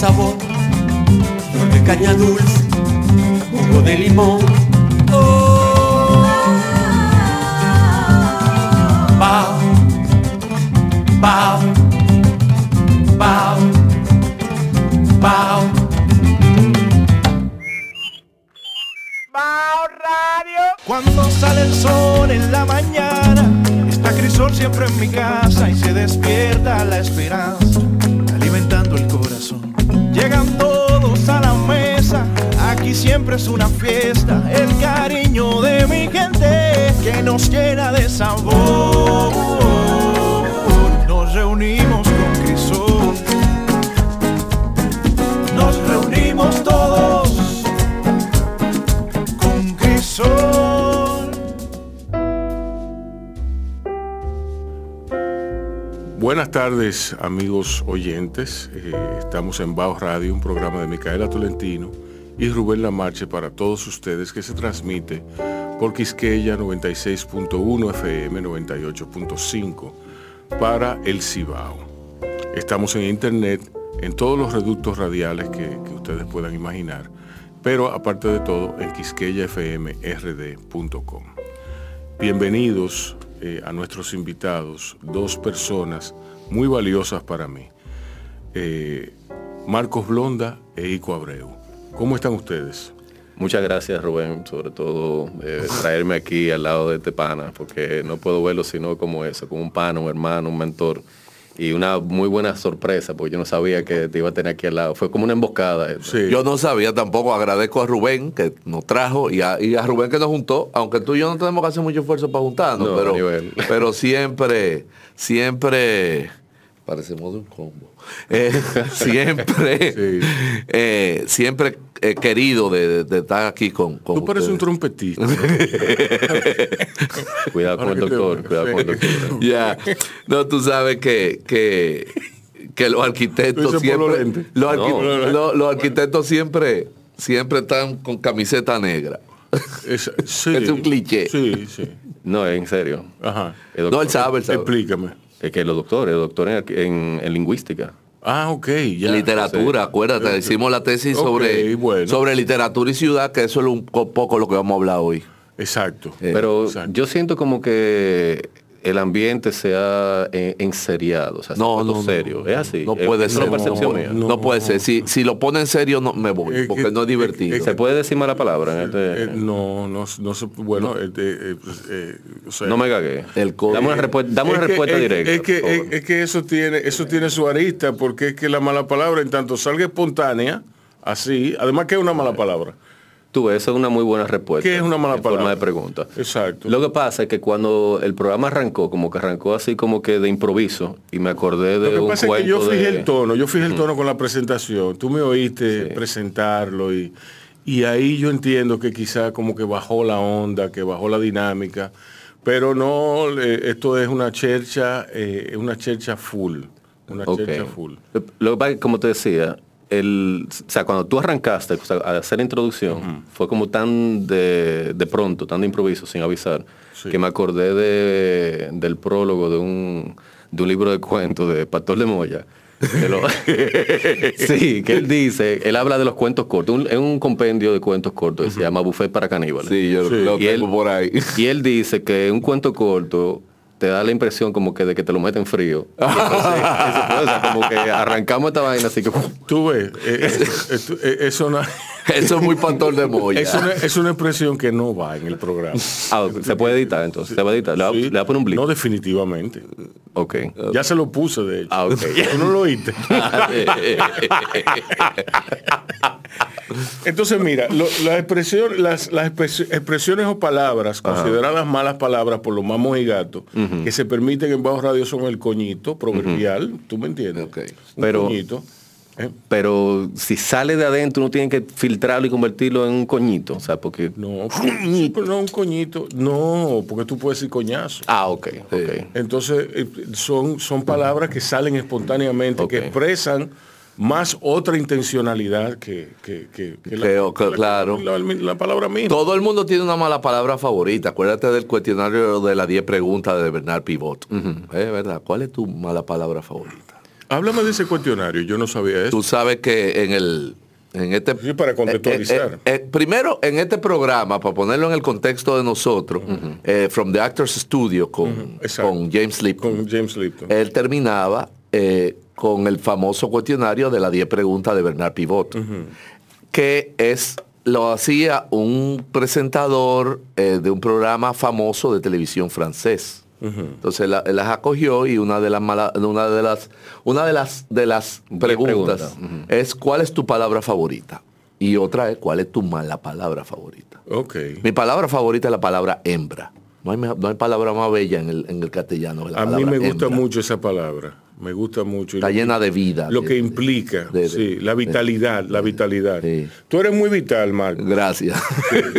sabor, flor de caña dulce, jugo de limón. Oh, bao, bao, bao, bao. Bao Radio. Cuando sale el sol en la mañana, está Crisol siempre en mi casa y se despierta la esperanza, alimentando el corazón. Llegan todos a la mesa, aquí siempre es una fiesta, el cariño de mi gente que nos llena de sabor. Nos reunimos con Crisol, nos reunimos todos Buenas tardes, amigos oyentes. Eh, estamos en Bao Radio, un programa de Micaela Tolentino y Rubén Lamarche para todos ustedes que se transmite por Quisqueya 96.1 FM 98.5 para el Cibao. Estamos en internet en todos los reductos radiales que, que ustedes puedan imaginar, pero aparte de todo en quisqueyafmrd.com. Bienvenidos eh, a nuestros invitados, dos personas muy valiosas para mí, eh, Marcos Blonda e Ico Abreu. ¿Cómo están ustedes? Muchas gracias Rubén, sobre todo eh, traerme aquí al lado de este pana, porque no puedo verlo sino como eso, como un pana, un hermano, un mentor. Y una muy buena sorpresa, porque yo no sabía que te iba a tener aquí al lado. Fue como una emboscada. Sí. Yo no sabía tampoco, agradezco a Rubén que nos trajo y a, y a Rubén que nos juntó, aunque tú y yo no tenemos que hacer mucho esfuerzo para juntarnos, No, pero, pero siempre, siempre, parecemos de un combo, Eh, siempre, Sí. eh, siempre eh, querido de, de- de estar aquí con, con Tú pareces un trompetista. Cuidado con el doctor, cuidado con el doctor. Ya, no, tú sabes que, que, que los arquitectos siempre, los, arqui- No. los- los arquitectos siempre, siempre están con camiseta negra. Es, sí, Es un cliché. Sí, sí. No, en serio. Ajá. El No, él sabe, él sabe. Explícame. Es que los doctores, los doctores en, en- en lingüística. Ah, ok, ya. literatura, acuérdate, hicimos la tesis sobre, bueno. sobre literatura y ciudad, que eso es un co- poco lo que vamos a hablar hoy. Exacto. Eh, Pero exacto. yo siento como que el ambiente se ha eh, enseriado, o sea, se No, puesto no, no, serio. no. es así. No puede es ser. percepción no, mía. no No. puede ser. Si, si lo pone en serio, no me voy, Es porque que- no es divertido. ¿Se puede decir mala palabra en este? Eh, no, no, no se, bueno, eh, eh, pues, eh, o sea, no me cagué. El código. Dame una, respu- dame una es que- respuesta es- directa. Es que, es que eso tiene, eso tiene su arista, porque es que la mala palabra, en tanto salga espontánea, así, además que es una mala palabra. Tú, esa es una muy buena respuesta. ¿Qué es una mala en forma palabra? de pregunta. Exacto. Lo que pasa es que cuando el programa arrancó, como que arrancó así como que de improviso, y me acordé de Lo que un pasa es que yo fijé de- el tono, yo fijé el tono con la presentación. Tú me oíste Sí. presentarlo y, y ahí yo entiendo que quizá como que bajó la onda, que bajó la dinámica, pero no, esto es una chercha, eh, una chercha full, una Ok. chercha full. Lo que pasa es que, como te decía, el, o sea, cuando tú arrancaste o sea, a hacer la introducción, fue como tan de, de pronto, tan de improviso, sin avisar, Sí. que me acordé de, del prólogo de un, de un libro de cuentos de Pastor de Moya. que lo- sí, que él dice, él habla de los cuentos cortos, un- es un compendio de cuentos cortos que se llama Buffet para Caníbales. Sí, yo Sí. lo Y él- tengo por ahí. Y él dice que un cuento corto te da la impresión como que de que te lo meten frío. O sea, como que arrancamos esta vaina así que... Tú ves, eh, eh, eh, eso no- Eso es muy pastor de Moya. es, una, es una expresión que no va en el programa. Ah, se puede editar entonces, se va a editar. Le va, Sí. le va a poner un blip. No, definitivamente. ok. Ya se lo puse, de hecho. Ah, ok. Tú no lo oíste. Entonces, mira, lo- la expresión- las, las expres- expresiones o palabras consideradas malas palabras por los mamos y gatos que se permiten en bajo radio son el coñito proverbial, ¿tú me entiendes? Ok. Un Pero- coñito. ¿Eh? Pero si sale de adentro uno tiene que filtrarlo y convertirlo en un coñito. O sea, porque... No, no un coñito. No, porque tú puedes decir coñazo. Ah, ok, ok. Entonces, eh, son, son palabras que salen espontáneamente, que expresan más otra intencionalidad que, que, que- que Creo que, claro. la, la palabra misma. Todo el mundo tiene una mala palabra favorita. Acuérdate del cuestionario de las 10 preguntas de Bernard Pivot. Es verdad. ¿Cuál es tu mala palabra favorita? Háblame de ese cuestionario, yo no sabía eso. Tú sabes que en el en este Sí, para contextualizar. eh, eh, eh, primero en este programa para ponerlo en el contexto de nosotros from the Actors Studio con, James Lipton Con James Lipton. él terminaba con el famoso cuestionario de las 10 preguntas de Bernard Pivot, que es lo hacía un presentador de un programa famoso de televisión francés. Entonces la- las acogió y una de las mala- una de las una de las de las preguntas es ¿cuál es tu palabra favorita? Y otra es ¿cuál es tu mala palabra favorita? Ok. Mi palabra favorita es la palabra hembra. No hay, no hay palabra más bella en el, en el castellano. que la A mí me gusta hembra. mucho esa palabra. Me gusta mucho. Está llena de vida. Lo de- que implica, de- de- sí, la vitalidad, la vitalidad. Sí. Tú eres muy vital, Marco. Gracias.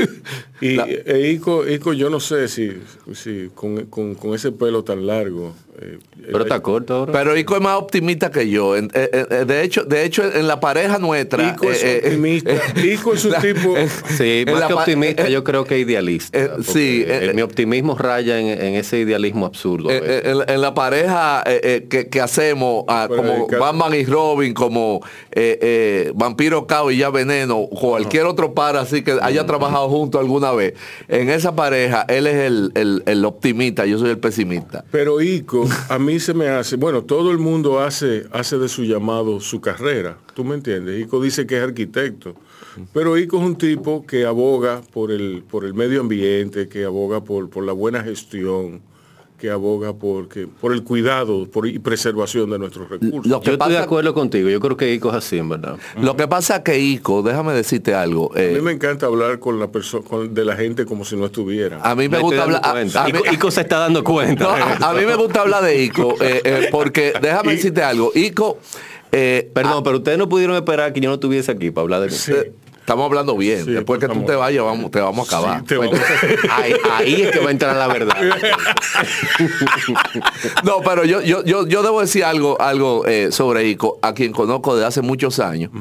Y La- e Ico, Ico, yo no sé si, si con, con- con ese pelo tan largo. eh, Pero eh, está corto ahora. Pero Ico es más optimista que yo. En- eh, eh, eh, de hecho, de hecho, en la pareja nuestra. Ico es eh, eh, optimista. Ico es un la- tipo. Sí, más la que optimista, eh, yo creo que idealista. eh, sí, eh, eh, mi optimismo raya en, en ese idealismo absurdo. eh, eh, en, la- en la pareja eh, eh, que, que hacemos, Pero como Batman y Robin, como eh, eh, Vampiro Cao y ya Veneno, cualquier otro par así que haya trabajado juntos alguna vez. En esa pareja, él es el, el- el optimista, yo soy el pesimista. Pero Ico, a mí se me hace, bueno, todo el mundo hace, hace de su llamado su carrera, ¿tú me entiendes? Ico dice que es arquitecto, pero Ico es un tipo que aboga por el, por el medio ambiente, que aboga por, por la buena gestión, que aboga por, que, por el cuidado por, y preservación de nuestros recursos. Lo que yo estoy de pasa- acuerdo contigo. Yo creo que Ico es así, en verdad. Lo que pasa es que Ico, déjame decirte algo. a eh, mí me encanta hablar con la persona, de la gente como si no estuviera. a mí me, gusta hablar. a- a mí- Ico, Ico se está dando cuenta. No, a, a mí me gusta hablar de Ico, eh, eh, porque déjame decirte algo. Ico, eh, Perdón, pero ustedes no pudieron esperar que yo no estuviese aquí para hablar de. Sí. Estamos hablando bien. Sí, Después que tú te vayas, vamos, te vamos a acabar. Sí, vamos- ahí, ahí es que va a entrar la verdad. No, pero yo, yo, yo, yo debo decir algo, algo eh, sobre Ico, a quien conozco desde hace muchos años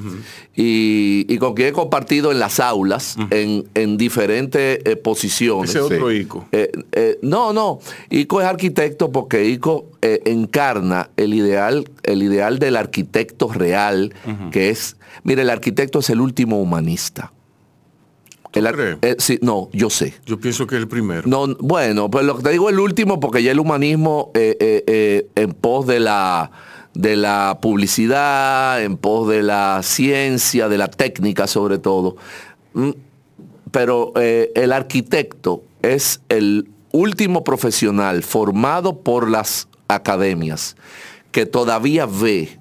y, y con quien he compartido en las aulas, en, en diferentes eh, posiciones. Ese otro. Ico. Eh, eh, no, no. Ico es arquitecto porque Ico eh, encarna el ideal, el ideal del arquitecto real, que es, mire, el arquitecto es el último humanista. El crees? eh, sí, no, yo sé. Yo pienso que es el primero. No, bueno, pues lo que te digo el último, porque ya el humanismo eh, en pos de la de la publicidad, en pos de la ciencia, de la técnica sobre todo. Mm, Pero el arquitecto es el último profesional formado por las academias que todavía ve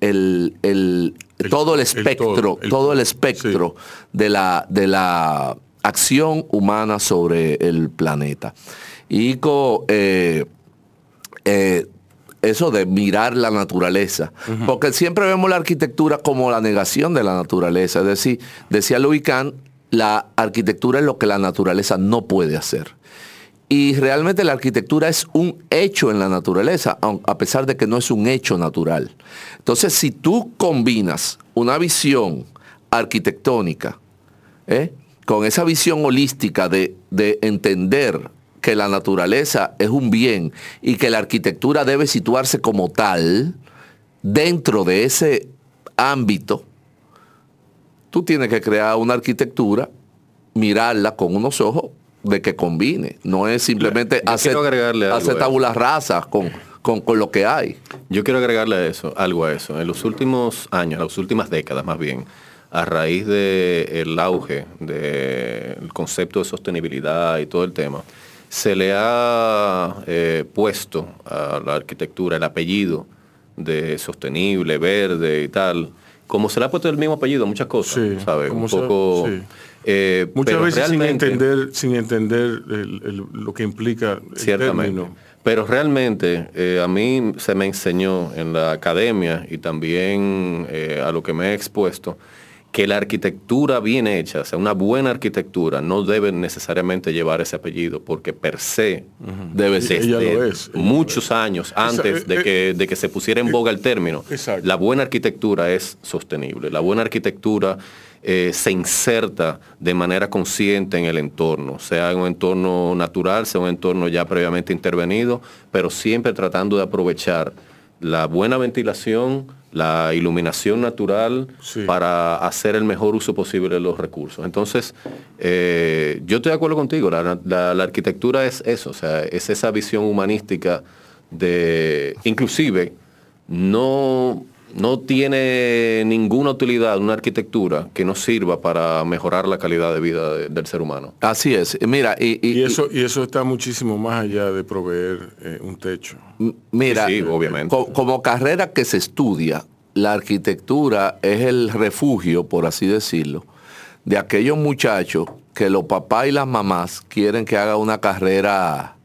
el, el- El- todo el espectro, todo, el todo el espectro de, la, de la acción humana sobre el planeta. Y co- eh, eh, eso de mirar la naturaleza, porque siempre vemos la arquitectura como la negación de la naturaleza, es decir, decía Louis Kahn, la arquitectura es lo que la naturaleza no puede hacer. Y realmente la arquitectura es un hecho en la naturaleza, a pesar de que no es un hecho natural. Entonces, si tú combinas una visión arquitectónica ¿eh? con esa visión holística de, de entender que la naturaleza es un bien y que la arquitectura debe situarse como tal dentro de ese ámbito, tú tienes que crear una arquitectura, mirarla con unos ojos de que combine. No es simplemente Yo hacer, hacer a eso. tabula rasa con, con, con lo que hay. Yo quiero agregarle a eso, algo a eso. En los últimos años, las últimas décadas más bien, a raíz del auge del concepto de sostenibilidad y todo el tema, se le ha eh, puesto a la arquitectura el apellido de sostenible, verde y tal, como se le ha puesto el mismo apellido a muchas cosas, Sí, ¿sabes? Un poco... sí. Eh, Muchas pero veces sin entender, sin entender el- el- lo que implica el Ciertamente. término. Pero realmente eh, a mí se me enseñó en la academia y también eh, a lo que me he expuesto que la arquitectura bien hecha, o sea, una buena arquitectura, no debe necesariamente llevar ese apellido, porque per se, Debe ser. Es, muchos años antes de que, de que se pusiera en boga el término, Exacto. la buena arquitectura es sostenible. La buena arquitectura eh, se inserta de manera consciente en el entorno, sea en un entorno natural, sea un entorno ya previamente intervenido, pero siempre tratando de aprovechar la buena ventilación, la iluminación natural Sí. para hacer el mejor uso posible de los recursos. Entonces, eh, yo estoy de acuerdo contigo, la, la- la arquitectura es eso, o sea, es esa visión humanística de, inclusive, no, no tiene ninguna utilidad una arquitectura que no sirva para mejorar la calidad de vida de- del ser humano. Así es. Mira, y, y- Y eso, y eso está muchísimo más allá de proveer eh, un techo. mira, sí, obviamente. co- como carrera que se estudia, la arquitectura es el refugio, por así decirlo, de aquellos muchachos que los papás y las mamás quieren que haga una carrera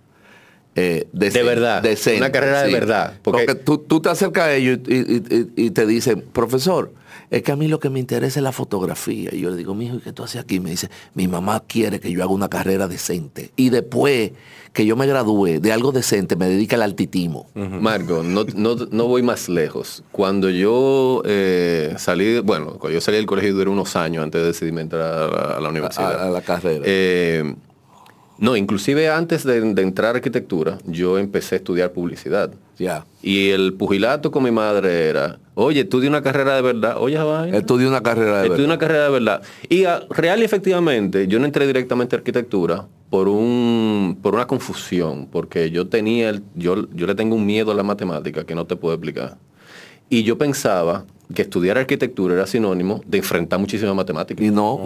eh, De verdad, decente, una carrera de verdad, Porque, porque- tú, tú te acercas a ellos y, y- y- y te dicen, profesor, es que a mí lo que me interesa es la fotografía. Y yo le digo, mijo, ¿y qué tú haces aquí? Me dice, mi mamá quiere que yo haga una carrera decente. Y después que yo me gradúe de algo decente, me dedique al altitismo. Marco, no, no, no voy más lejos. Cuando yo eh, salí, bueno, cuando yo salí del colegio duré unos años antes de decidirme entrar a la, a la universidad. A- a la carrera. Eh, no, inclusive antes de, de entrar a arquitectura, yo empecé a estudiar publicidad. Ya. Y el pugilato con mi madre era, oye, estudia una carrera de verdad. Oye, vaina. Estudié una carrera de Estudié verdad. una carrera de verdad. Y ah, real y efectivamente, yo no entré directamente a arquitectura por un por una confusión, porque yo tenía el- yo, yo le tengo un miedo a la matemática que no te puedo explicar. Y yo pensaba que estudiar arquitectura era sinónimo de enfrentar muchísimas matemáticas. Y no,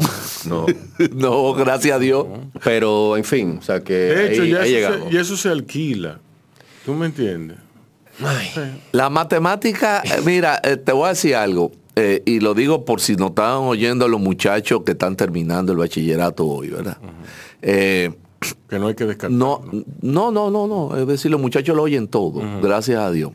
No. no, gracias a Dios. Pero en fin, o sea que De hecho, ahí, ya ahí eso, llegamos. se, y eso se alquila. ¿Tú me entiendes? La matemática, eh, mira, eh, te voy a decir algo, eh, y lo digo por si no estaban oyendo los muchachos que están terminando el bachillerato hoy, ¿verdad? Eh, Que no hay que descartar. no, no, no, no, no, es decir, los muchachos lo oyen todo, gracias a Dios.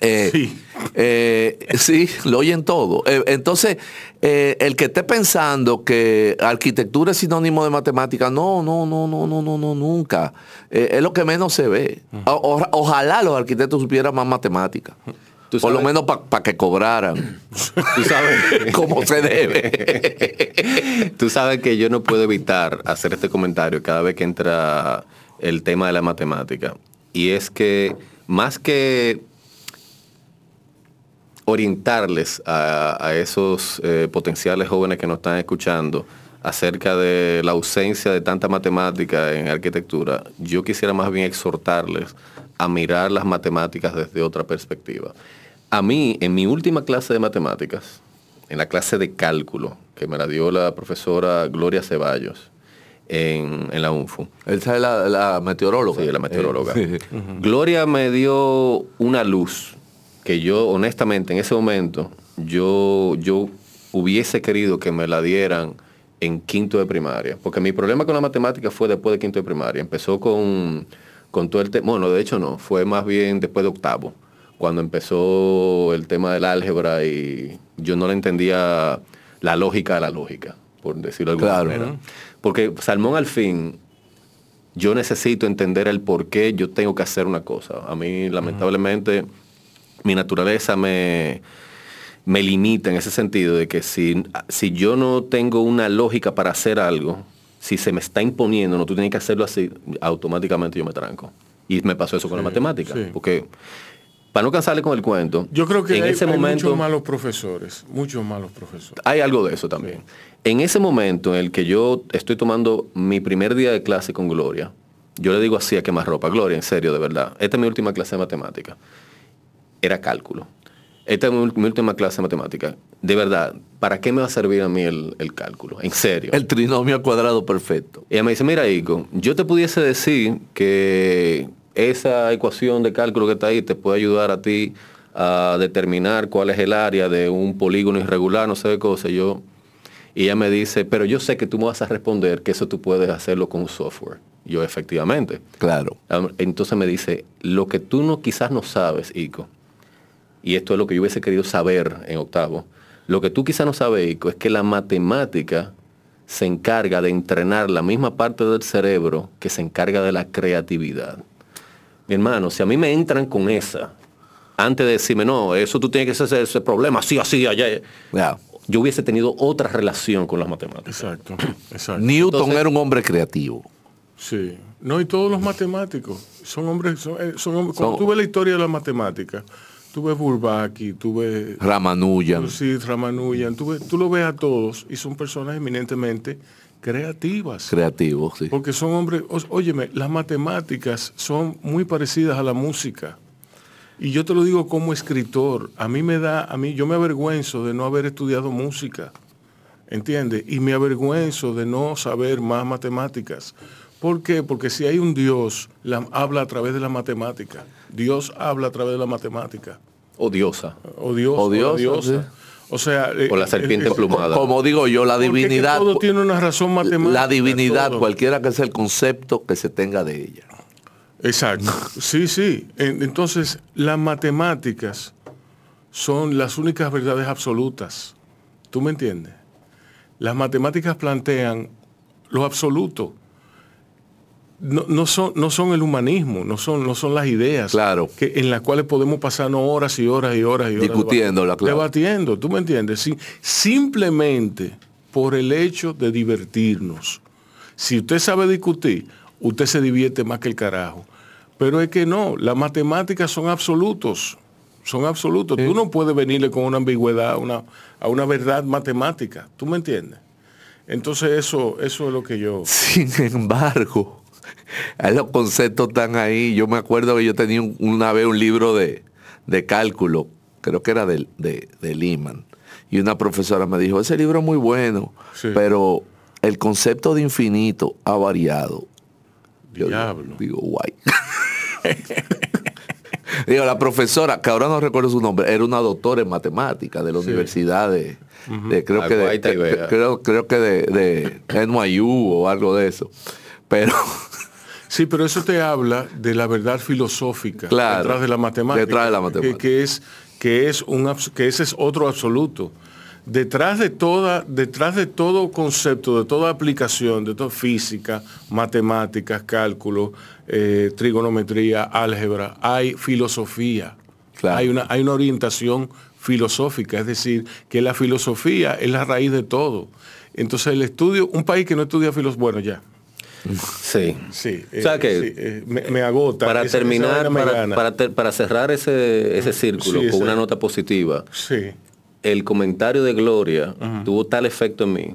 Eh, Sí. eh, sí, lo oyen todo. Eh, entonces, eh, el que esté pensando que arquitectura es sinónimo de matemática, no, no, no, no, no, no, no, nunca. Eh, es lo que menos se ve. O- o- ojalá los arquitectos supieran más matemática. Tú Por lo menos para que cobraran Tú sabes, como se debe. Tú sabes que yo no puedo evitar hacer este comentario cada vez que entra el tema de la matemática. Y es que más que orientarles a, a esos eh, potenciales jóvenes que nos están escuchando acerca de la ausencia de tanta matemática en arquitectura, yo quisiera más bien exhortarles a mirar las matemáticas desde otra perspectiva. A mí, en mi última clase de matemáticas, en la clase de cálculo, que me la dio la profesora Gloria Ceballos en, en la UNFU, Esa es la, la meteoróloga. Sí, la meteoróloga. Eh, Gloria me dio una luz que yo, honestamente, en ese momento, yo, yo hubiese querido que me la dieran en quinto de primaria. Porque mi problema con la matemática fue después de quinto de primaria. Empezó con, con todo el tema, bueno, de hecho no, fue más bien después de octavo, cuando empezó el tema del álgebra y yo no le entendía la lógica de la lógica, por decirlo de alguna Claro. manera. Porque Salmón al fin yo necesito entender el por qué yo tengo que hacer una cosa. A mí, lamentablemente, mi naturaleza me, me limita en ese sentido de que si, si yo no tengo una lógica para hacer algo, si se me está imponiendo, no, tú tienes que hacerlo así, automáticamente yo me tranco. Y me pasó eso con la matemática. sí. Porque, para no cansarle con el cuento, Yo creo que en hay, ese hay momento muchos malos profesores. Muchos malos profesores. hay algo de eso también. En ese momento en el que yo estoy tomando mi primer día de clase con Gloria, yo le digo así a quemar ropa, Gloria, en serio, de verdad, esta es mi última clase de matemática. Era cálculo. Esta es mi, última clase de matemática. De verdad, ¿para qué me va a servir a mí el, el cálculo? En serio. El trinomio al cuadrado perfecto. Y ella me dice, mira, Ico, yo te pudiese decir que esa ecuación de cálculo que está ahí te puede ayudar a ti a determinar cuál es el área de un polígono irregular, no sé qué cosa. Yo, y ella me dice, pero yo sé que tú me vas a responder que eso tú puedes hacerlo con un software. Yo, efectivamente. Claro. Entonces me dice, lo que tú no quizás no sabes, Ico, y esto es lo que yo hubiese querido saber en octavo, lo que tú quizás no sabes, Ico, es que la matemática se encarga de entrenar la misma parte del cerebro que se encarga de la creatividad. Mi hermano, si a mí me entran con esa, antes de decirme, no, eso tú tienes que hacer ese problema, así, así, allá, Ya. yo hubiese tenido otra relación con las matemáticas. Exacto. Exacto. Newton Entonces- era un hombre creativo. Sí. No, y todos los matemáticos son hombres, son, eh, son hombres. Cuando tú ves la historia de la matemática, tú ves Bourbaki, tú ves Ramanujan. sí, Ramanujan, tú, lo ves a todos y son personas eminentemente creativas. Creativo, sí. Porque son hombres, óyeme, las matemáticas son muy parecidas a la música. Y yo te lo digo como escritor, a mí me da, a mí yo me avergüenzo de no haber estudiado música, ¿entiendes? Y me avergüenzo de no saber más matemáticas. ¿Por qué? Porque si hay un Dios, la- habla a través de la matemática. Dios habla a través de la matemática. Odiosa. O Dios, O sí. Sea, eh, O la serpiente eh, emplumada. Como digo yo, la porque es que divinidad, todo tiene una razón matemática. la divinidad, todo. cualquiera que sea el concepto que se tenga de ella. Exacto. Sí, sí. En- Entonces, las matemáticas son las únicas verdades absolutas. ¿Tú me entiendes? Las matemáticas plantean lo absoluto. No, no son, no son el humanismo, no son, no son las ideas Claro. que, en las cuales podemos pasarnos horas y horas y horas y horas Discutiéndola, claro. debatiendo, ¿tú me entiendes? Sí, simplemente por el hecho de divertirnos. Si usted sabe discutir, usted se divierte más que el carajo. Pero es que no, las matemáticas son absolutos. Son absolutos. Tú no puedes venirle con una ambigüedad a una, a una verdad matemática. ¿Tú me entiendes? Entonces eso, eso es lo que yo... Sin embargo, los conceptos están ahí. Yo me acuerdo que yo tenía un- una vez un libro de, de cálculo, creo que era de, de, de Lehman, y una profesora me dijo, ese libro es muy bueno, Sí. pero el concepto de infinito ha variado. Yo Diablo. digo, guay. digo, la profesora, que ahora no recuerdo su nombre, era una doctora en matemáticas de la universidad de, de- creo que de, creo, creo que de, de NYU o algo de eso. Pero Sí, pero eso te habla de la verdad filosófica Claro, detrás de la matemática. detrás de la matemática. Que, es, que, es un, que ese es otro absoluto. Detrás de, toda, detrás de todo concepto, de toda aplicación, de toda física, matemáticas, cálculo, eh, trigonometría, álgebra, hay filosofía. Claro. Hay, una, hay una orientación filosófica, es decir, que la filosofía es la raíz de todo. Entonces el estudio, un país que no estudia filosofía, bueno, ya, Sí. Sí, O sea eh, que- sí, eh, me, me agota. Para Esa- terminar, para, gana. para ter- para cerrar ese, ese círculo Sí, con ese- una nota positiva, Sí, el comentario de Gloria tuvo tal efecto en mí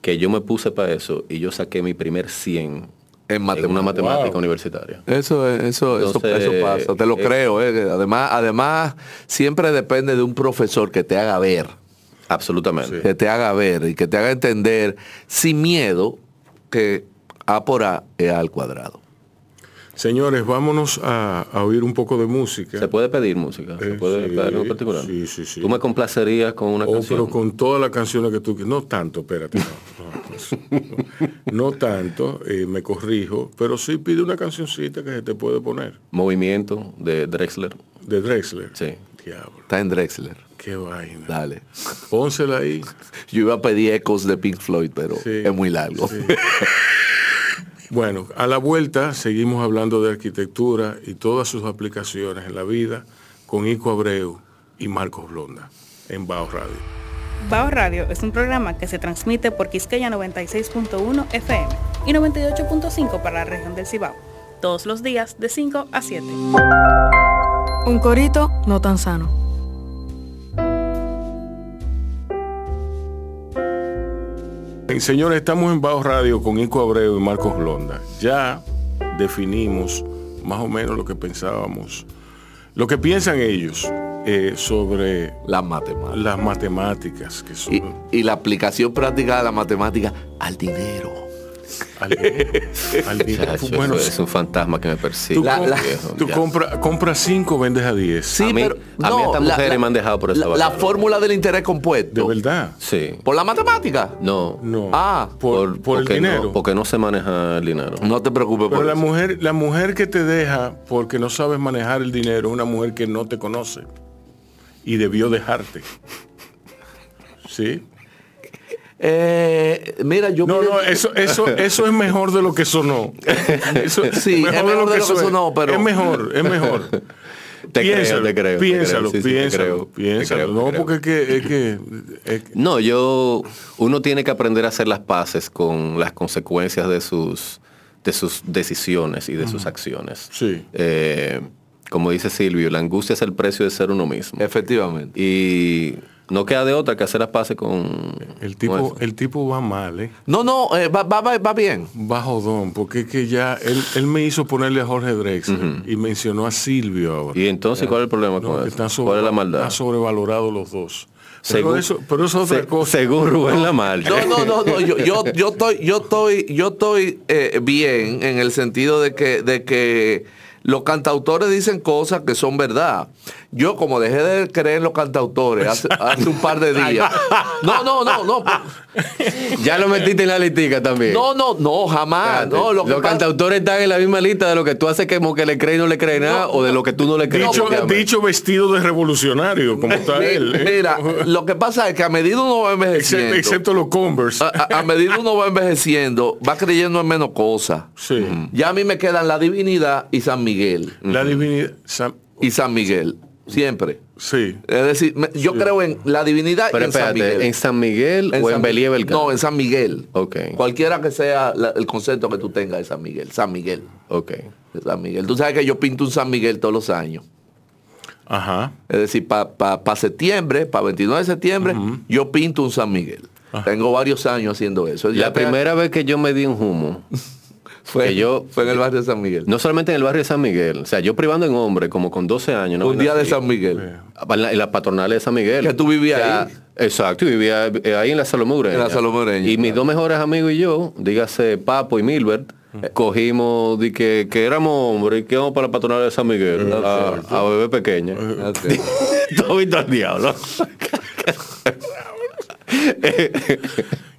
que yo me puse para eso y yo saqué mi primer 100 en en una matemática Wow. universitaria. Eso, es- eso, eso, Entonces, eso pasa, te lo eh, creo. eh. Además, además, siempre depende de un profesor que te haga ver, Absolutamente. que te haga ver y que te haga entender sin miedo que A por A es A al cuadrado. señores, vámonos a, a oír un poco de música. ¿Se puede pedir música? ¿Se Eh, puede sí, pedir algo en particular? sí, sí, sí. ¿Tú me complacerías con una Oh, canción? pero con todas las canciones que tú quieras. No tanto, espérate. No, no, eso, no. No tanto, eh, me corrijo, pero sí pide una cancioncita que se te puede poner. Movimiento de Drexler. De Drexler. Sí. Diablo, Está en Drexler. qué vaina. Dale. Pónsela ahí. Yo iba a pedir ecos de Pink Floyd, pero Sí, es muy largo. sí. Bueno, a la vuelta seguimos hablando de arquitectura y todas sus aplicaciones en la vida con Ico Abreu y Marcos Blonda en Bao Radio. Bao Radio es un programa que se transmite por Quisqueya 96.1 FM y 98.5 para la región del Cibao, todos los días de 5 a 7. Un corito no tan sano. Eh, Señores, estamos en Bao Radio con Ico Abreu y Marcos Blonda. Ya definimos más o menos lo que pensábamos, lo que piensan ellos eh, sobre Las matemáticas. las matemáticas que son Y, y la aplicación práctica de la matemática al dinero. Chacho, Bueno, eso es un fantasma que me persigue. tú, La- com- la- viejo, tú ya. compras compra cinco, vendes a 10. Sí, A mí- pero a mí estas mujeres me han dejado por esa la, la fórmula del interés compuesto. De verdad. Sí. ¿Por la matemática? No. No. Ah, por, por el dinero. No, porque no se maneja el dinero. No te preocupes Pero por la eso. mujer, la mujer que te deja porque no sabes manejar el dinero es una mujer que no te conoce y debió dejarte. ¿Sí? Eh, mira, yo No, miré- no, eso, eso, eso es mejor de lo que sonó. Eso, Sí, es mejor de lo que sonó, pero- Es mejor, es mejor. Te creo, piénsalo, te creo, te piénsalo, creo, sí, sí, te piénsalo, creo, te piénsalo. creo, te no, porque es que, es que, es que- No, yo, uno tiene que aprender a hacer las paces con las consecuencias de sus de sus decisiones y de sus acciones. Sí. Eh, como dice Silvio, la angustia es el precio de ser uno mismo. Efectivamente. Y no queda de otra que hacer las paces con El tipo, el tipo va mal, ¿eh? No, no, eh, va, va, va, va bien. Va jodón, porque es que ya él, él me hizo ponerle a Jorge Drexler y mencionó a Silvio ahora. Y entonces, ¿cuál es el problema No, con eso? están sobre- ¿Cuál es la maldad? Están sobrevalorados los dos. Pero Según- eso, pero eso es otra Se- cosa. Según Rubén Lamar. No, no, no, no. Yo, yo, yo estoy, yo estoy, yo estoy eh, bien en el sentido de que, de que los cantautores dicen cosas que son verdad. Yo como dejé de creer en los cantautores hace, hace un par de días. No, no, no, no. Ya lo metiste en la listica también. No, no, no, jamás. Espérate. No, lo que los pasa- cantautores están en la misma lista de lo que tú haces como que le crees y no le crees nada o de lo que tú no le crees. Dicho, dicho vestido de revolucionario, como está él. ¿eh? Mira, lo que pasa es que a medida uno va envejeciendo, excepto los Converse. a, medida uno va envejeciendo, va creyendo en menos cosas. Sí. Ya a mí me quedan la divinidad y San Miguel. La divinidad. Y San Miguel. Siempre. sí. Es decir, me- yo creo en la divinidad Pero y en San espérate, Miguel. ¿en San Miguel o en San- Belía Belcán? No, en San Miguel. Ok. Cualquiera que sea la- el concepto que tú tengas de San Miguel. San Miguel. Ok. De San Miguel. Tú sabes que yo pinto un San Miguel todos los años. Ajá. Es decir, para septiembre, para 29 de septiembre, yo pinto un San Miguel. Tengo varios años haciendo eso. Ya La primera vez que yo me di un humo, fue, que yo- fue en el barrio de San Miguel. no solamente en el barrio de San Miguel, o sea, yo privando en hombre, como con 12 años. ¿no? un día de. San Miguel. En la, en la patronal de San Miguel. Que tú vivías ahí. Exacto, y vivía eh, ahí en la Salomé Ureña. En la Salomé Ureña, Y mis dos mejores amigos y yo, dígase Papo y Milbert, cogimos de que, que éramos hombres y que íbamos para la patronal de San Miguel a, a bebé pequeña. Todo visto al diablo.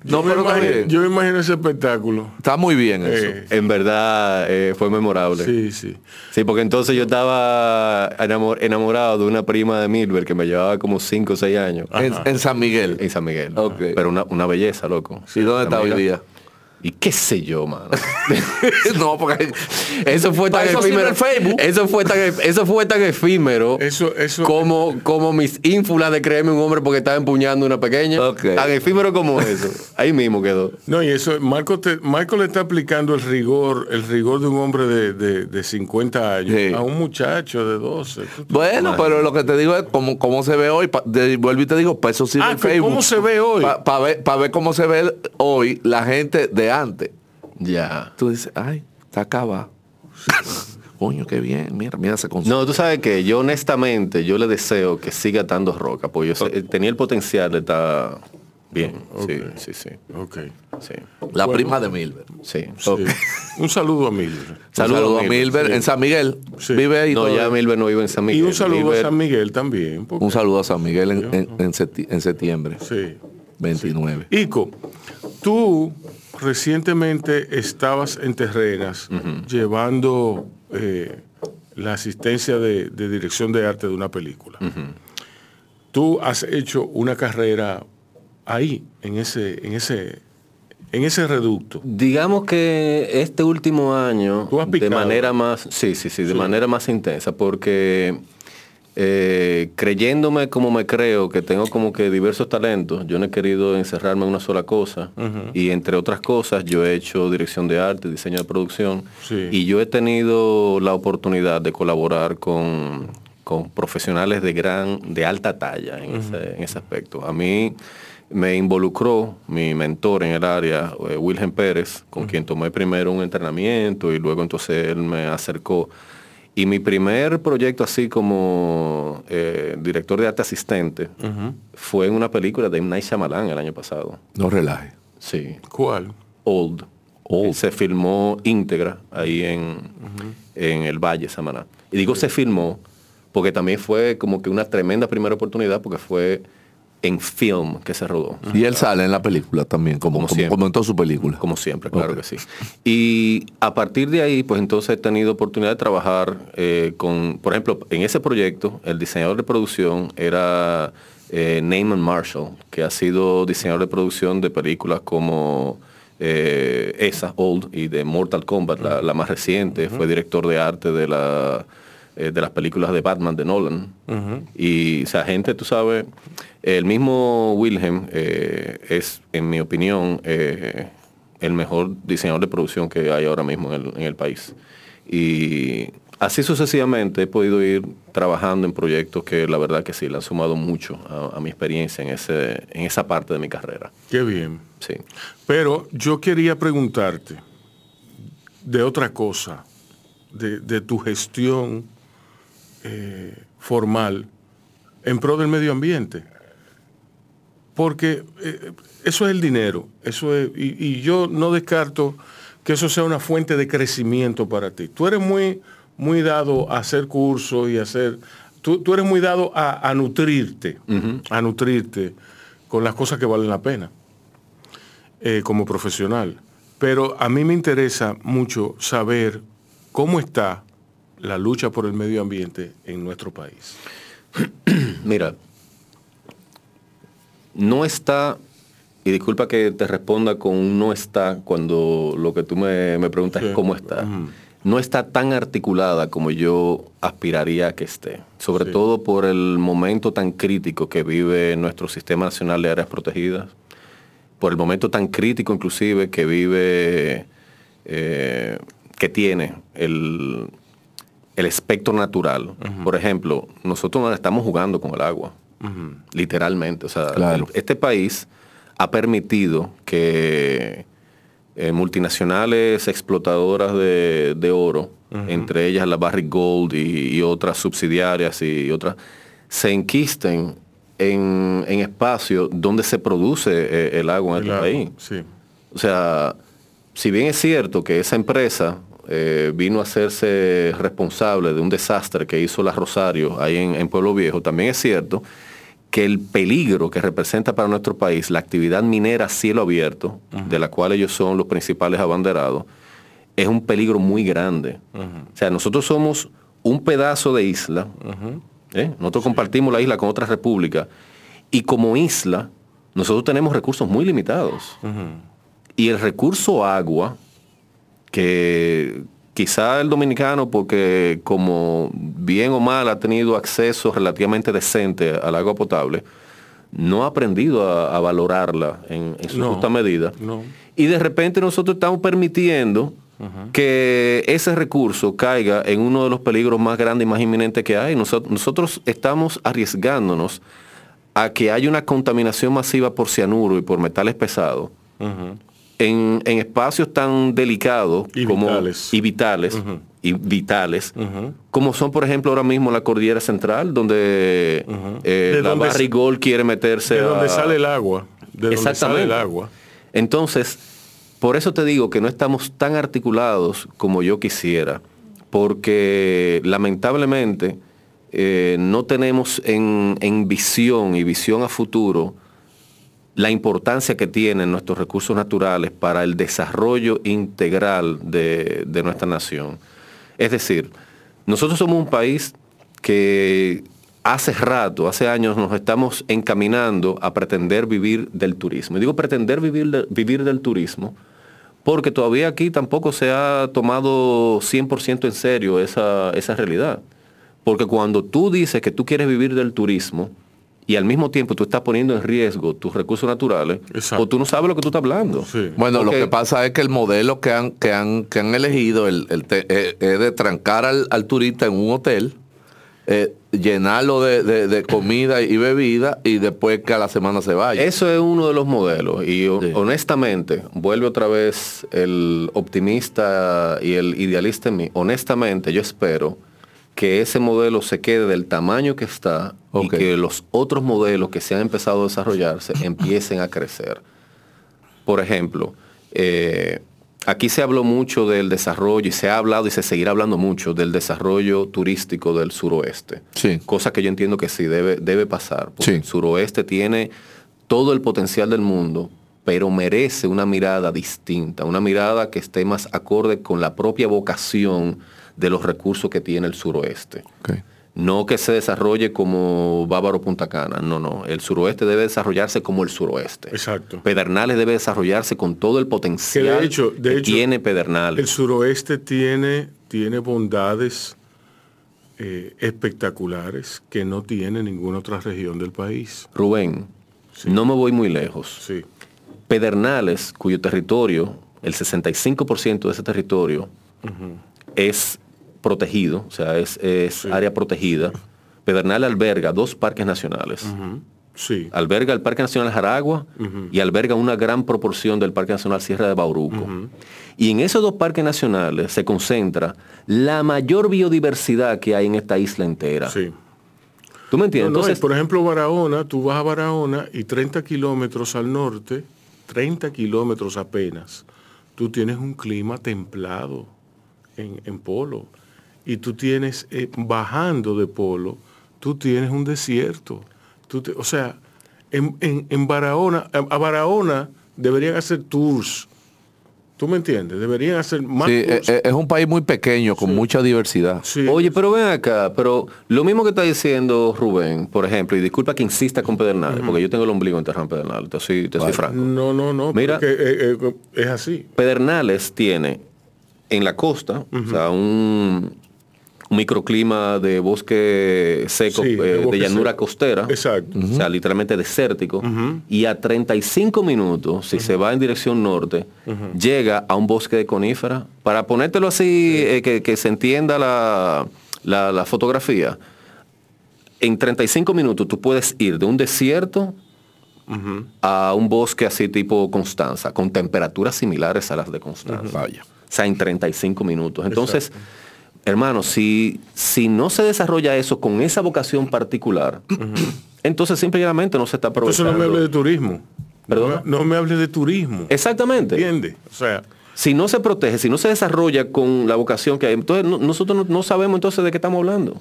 No, yo, me pero imagino, yo me imagino ese espectáculo. Está muy bien eso. Eh, en verdad eh, fue memorable. sí, sí. Sí, porque entonces yo estaba enamor- enamorado de una prima de Milbert que me llevaba como 5 o 6 años En, en San Miguel. en San Miguel. Ok. Pero una, una belleza, loco. ¿Y dónde está hoy día? Y qué sé yo, mano. no, porque Eso fue tan eso efímero. Facebook. Eso fue tan, eso fue tan efímero. Eso, eso. como, como mis ínfulas de creerme un hombre porque estaba empuñando una pequeña. Ok. Tan efímero como eso. Ahí mismo quedó. No, y eso, Marco, te- Marco le está aplicando el rigor, el rigor de un hombre de, de, de 50 años Sí. a un muchacho de 12. Tú- tú- Bueno, pero lo que te digo es cómo, cómo se ve hoy. pa- de- vuelvo y te digo, para eso sirve Ah, el Facebook. ¿cómo se ve hoy? Para ver, pa ver cómo se ve hoy la gente de antes. Ya. Tú dices, ay, está acabado. Coño, qué bien. Mira, mira ese concepto. No, tú sabes que yo honestamente, yo le deseo que siga dando roca, porque yo sé- tenía el potencial de estar bien. Ok. Sí, sí, sí. Ok. sí. la bueno. prima de Milber. sí. Sí. Un saludo a Mildred. Saludos Saludo a Milber Milber, sí. en San Miguel. Sí. Vive ahí. No, todavía. ya Milber no vive en San Miguel. Y un saludo Milber- a San Miguel también. porque- Un saludo a San Miguel en, en- en septi- en septiembre Sí. 29. Ico, tú recientemente estabas en Terrenas llevando eh, la asistencia de, de dirección de arte de una película. Tú has hecho una carrera ahí, en ese, en ese, en ese reducto. Digamos que este último año, Tú has de manera más, sí, sí, sí, de manera más intensa, porque eh, creyéndome como me creo, que tengo como que diversos talentos, yo no he querido encerrarme en una sola cosa. Y entre otras cosas, yo he hecho dirección de arte, diseño de producción, Sí. y yo he tenido la oportunidad de colaborar con, con profesionales de gran, de alta talla en, ese, en ese aspecto. A mí me involucró mi mentor en el área, eh, Wilhelm Pérez, con quien tomé primero un entrenamiento y luego entonces él me acercó. Y mi primer proyecto así como eh, director de arte asistente fue en una película de M. Night Shyamalan el año pasado. No relaje. Sí, ¿Cuál? Old. Se filmó íntegra ahí en, en el Valle Samaná. Y digo se filmó porque también fue como que una tremenda primera oportunidad porque fue en film que se rodó. Y él sale en la película también, como, Como como, en toda su película. Como siempre, claro que sí. Y a partir de ahí, pues entonces he tenido oportunidad de trabajar eh, con, por ejemplo, en ese proyecto, el diseñador de producción era eh, Neyman Marshall, que ha sido diseñador de producción de películas como eh, esa, Old, y de Mortal Kombat, la, la más reciente. Fue director de arte de la eh, de las películas de Batman de Nolan. Y, o sea, gente, tú sabes, el mismo Wilhelm eh, es, en mi opinión, eh, el mejor diseñador de producción que hay ahora mismo en el, en el país. Y así sucesivamente he podido ir trabajando en proyectos que la verdad que sí, le han sumado mucho a, a mi experiencia en, ese, en esa parte de mi carrera. Qué bien. Sí. Pero yo quería preguntarte de otra cosa, de, de tu gestión eh, formal en pro del medio ambiente. Porque eh, eso es el dinero, eso es, y, y yo no descarto que eso sea una fuente de crecimiento para ti. Tú eres muy, muy dado a hacer cursos y a hacer, tú, tú eres muy dado a, a nutrirte, a nutrirte con las cosas que valen la pena eh, como profesional. Pero a mí me interesa mucho saber cómo está la lucha por el medio ambiente en nuestro país. Mira, no está, y disculpa que te responda con un no está cuando lo que tú me, me preguntas Sí. es cómo está. No está tan articulada como yo aspiraría a que esté, sobre Sí. todo por el momento tan crítico que vive nuestro Sistema Nacional de Áreas Protegidas, por el momento tan crítico inclusive que vive, eh, que tiene el, el espectro natural. Por ejemplo, nosotros nos estamos jugando con el agua, literalmente. O sea, Claro. el- este país ha permitido que eh, multinacionales explotadoras de, de oro, entre ellas la Barrick Gold y, y otras subsidiarias y otras, se enquisten en, en espacios donde se produce eh, el agua en El este país. Sí. O sea, si bien es cierto que esa empresa eh, vino a hacerse responsable de un desastre que hizo la Rosario ahí en, en Pueblo Viejo, también es cierto que el peligro que representa para nuestro país la actividad minera a cielo abierto, de la cual ellos son los principales abanderados, es un peligro muy grande. O sea, nosotros somos un pedazo de isla, ¿eh? nosotros compartimos la isla con otra república, y como isla, nosotros tenemos recursos muy limitados. Y el recurso agua, que quizá el dominicano, porque como bien o mal ha tenido acceso relativamente decente al agua potable, no ha aprendido a, a valorarla en, en su No, justa medida. no. Y de repente nosotros estamos permitiendo que ese recurso caiga en uno de los peligros más grandes y más inminentes que hay. Nosotros, nosotros estamos arriesgándonos a que haya una contaminación masiva por cianuro y por metales pesados en, en espacios tan delicados Y como, vitales. y vitales, y vitales como son por ejemplo ahora mismo la cordillera central donde eh, la donde Barrick Gold quiere meterse De donde sale el agua. De donde sale Exactamente. el agua. entonces, por eso te digo que no estamos tan articulados como yo quisiera, porque lamentablemente eh, no tenemos en, en visión y visión a futuro la importancia que tienen nuestros recursos naturales para el desarrollo integral de, de nuestra nación. Es decir, nosotros somos un país que hace rato, hace años nos estamos encaminando a pretender vivir del turismo. Y digo pretender vivir, vivir del turismo porque todavía aquí tampoco se ha tomado 100% en serio esa, esa realidad. Porque cuando tú dices que tú quieres vivir del turismo y al mismo tiempo tú estás poniendo en riesgo tus recursos naturales, Exacto. o tú no sabes lo que tú estás hablando. Sí. Bueno, lo que pasa es que el modelo que han, que han, que han elegido el, el te- eh, es de trancar al, al turista en un hotel, eh, llenarlo de, de- de comida y bebida y después que a la semana se vaya. Eso es uno de los modelos y Sí. honestamente, vuelve otra vez el optimista y el idealista en mí, honestamente yo espero que ese modelo se quede del tamaño que está y que los otros modelos que se han empezado a desarrollarse empiecen a crecer. Por ejemplo, eh, aquí se habló mucho del desarrollo y se ha hablado y se seguirá hablando mucho del desarrollo turístico del suroeste. Sí. Cosa que yo entiendo que sí debe, debe pasar. Porque Sí. el suroeste tiene todo el potencial del mundo, pero merece una mirada distinta, una mirada que esté más acorde con la propia vocación de los recursos que tiene el suroeste. No que se desarrolle como Bávaro Punta Cana, no, no. El suroeste debe desarrollarse como el suroeste. Exacto. Pedernales debe desarrollarse con todo el potencial Que de hecho, de que hecho, tiene Pedernales. El suroeste tiene, tiene bondades eh, espectaculares que no tiene ninguna otra región del país. Rubén, no me voy muy lejos. Sí. Pedernales, cuyo territorio el 65% de ese territorio es protegido, o sea, es, es área protegida. Pedernales alberga dos parques nacionales. Sí. Alberga el Parque Nacional Jaragua y alberga una gran proporción del Parque Nacional Sierra de Bauruco. Y en esos dos parques nacionales se concentra la mayor biodiversidad que hay en esta isla entera. Sí. ¿Tú me entiendes? No, no, y Entonces, por ejemplo, Barahona, tú vas a Barahona y 30 kilómetros al norte, 30 kilómetros apenas, tú tienes un clima templado en, en polo. Y tú tienes, eh, bajando de polo, tú tienes un desierto. Tú te- o sea, en, en- en Barahona, a, a Barahona deberían hacer tours. ¿Tú me entiendes? Deberían hacer más Sí, tours. e- e- es un país muy pequeño, con mucha diversidad. Sí. Oye, pero ven acá, pero lo mismo que está diciendo Rubén, por ejemplo, y disculpa que insista con Pedernales, porque yo tengo el ombligo enterrado en Pedernales, te soy, te soy franco. No, no, no. Mira. porque, eh, eh, es así. Pedernales tiene en la costa, o sea, un, un microclima de bosque seco, Sí, eh, de bosque llanura seco. costera, Exacto. o sea, literalmente desértico, y a 35 minutos, si se va en dirección norte, llega a un bosque de conífera. Para ponértelo así, eh, que, que se entienda la, la- la fotografía, en 35 minutos tú puedes ir de un desierto a un bosque así tipo Constanza, con temperaturas similares a las de Constanza. Vaya. O sea, en 35 minutos. Entonces, hermano, si, si no se desarrolla eso con esa vocación particular, entonces simplemente no se está Entonces aprovechando. no me hable de turismo. ¿Perdona? No, me- no me hable de turismo. Exactamente. ¿Entiende? O sea, Si no se protege, si no se desarrolla con la vocación que hay, entonces no- nosotros no, no sabemos entonces de qué estamos hablando.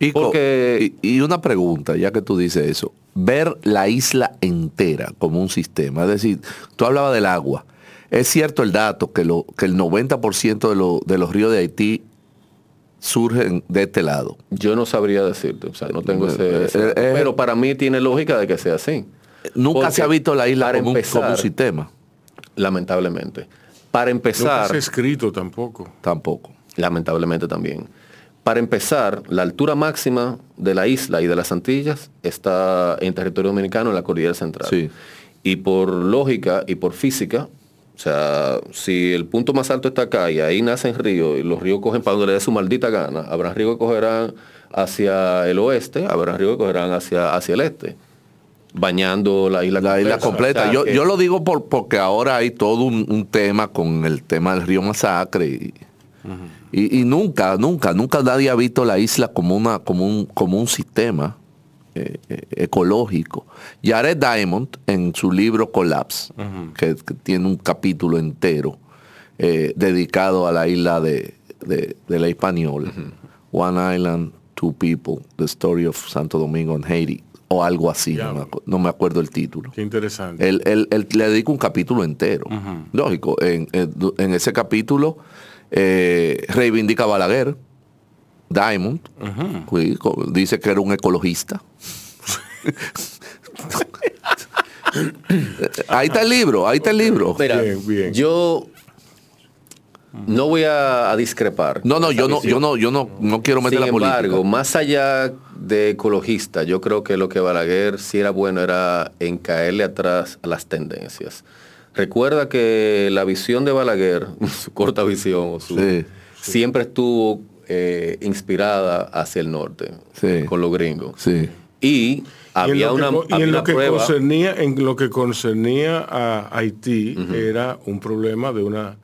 Y, Porque- y, y una pregunta, ya que tú dices eso, ver la isla entera como un sistema, es decir, tú hablabas del agua. Es cierto el dato que, lo, que el 90% de, lo- de los ríos de Haití surgen de este lado. Yo no sabría decirte, o sea, no tengo Eh, ese... eh, ese- eh, pero para mí tiene lógica de que sea así. Nunca Porque, se ha visto la isla como un, empezar, como un sistema, Lamentablemente. Para empezar, se ha escrito tampoco. tampoco. lamentablemente también. Para empezar, la altura máxima de la isla y de las Antillas está en territorio dominicano, en la cordillera central. Sí. Y por lógica y por física, o sea, si el punto más alto está acá y ahí nacen ríos y los ríos cogen para donde le dé su maldita gana, habrá ríos que cogerán hacia el oeste, habrá ríos que cogerán hacia, hacia el este, bañando la isla La isla O completa. sea, yo, que- yo lo digo por, porque ahora hay todo un, un tema con el tema del río Masacre y, y- y nunca, nunca, nunca nadie ha visto la isla como, una, como, un, como un sistema eh, eh, ecológico. Jared Diamond, en su libro Collapse, que, que tiene un capítulo entero eh, dedicado a la isla de, de- de la Hispaniola, One Island, Two People, The Story of Santo Domingo and Haiti, o algo así, no me, acu- no me acuerdo el título. Qué interesante. Él, él- él le dedica un capítulo entero. Lógico, en, en- en ese capítulo eh, reivindica a Balaguer, Diamond, dice que era un ecologista. ahí está el libro, ahí está el libro. Mira, Bien, bien. yo no voy a, a discrepar. No, no, yo no, yo no, yo no, no quiero meter Sin la política. embargo, más allá de ecologista, yo creo que lo que Balaguer sí era bueno era en caerle atrás a las tendencias. Recuerda que la visión de Balaguer, su corta visión, Sí. siempre estuvo eh, inspirada hacia el norte, Sí. con los gringos. Sí. Y había lo que una, en lo que prueba. concernía en lo que concernía a Haití era un problema de una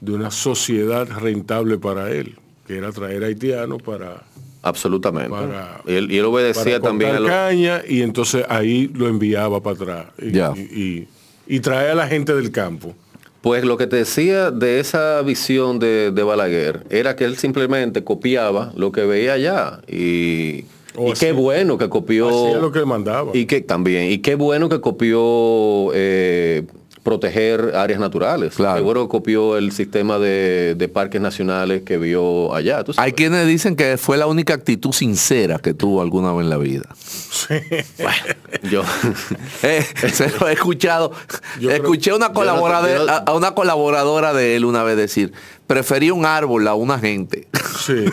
de una sociedad rentable para él que era traer haitianos para Absolutamente. para- y, él, y él obedecía para también a los, caña y entonces ahí lo enviaba para atrás y, Ya. y, y- y trae a la gente del campo Pues lo que te decía de esa visión de, de Balaguer era que él simplemente copiaba lo que veía allá. Y, O y qué así- bueno que copió. hacía lo que mandaba Y que también, y qué bueno que copió eh, proteger áreas naturales. Claro. Bueno que copió el sistema de, de parques nacionales que vio allá. tú sabes. Hay quienes dicen que fue la única actitud sincera que tuvo alguna vez en la vida. Yo, Eh, se lo he escuchado. Yo creo- Escuché una colaboradora, yo no- a, a una colaboradora de él una vez decir, preferí un árbol a una gente. Sí.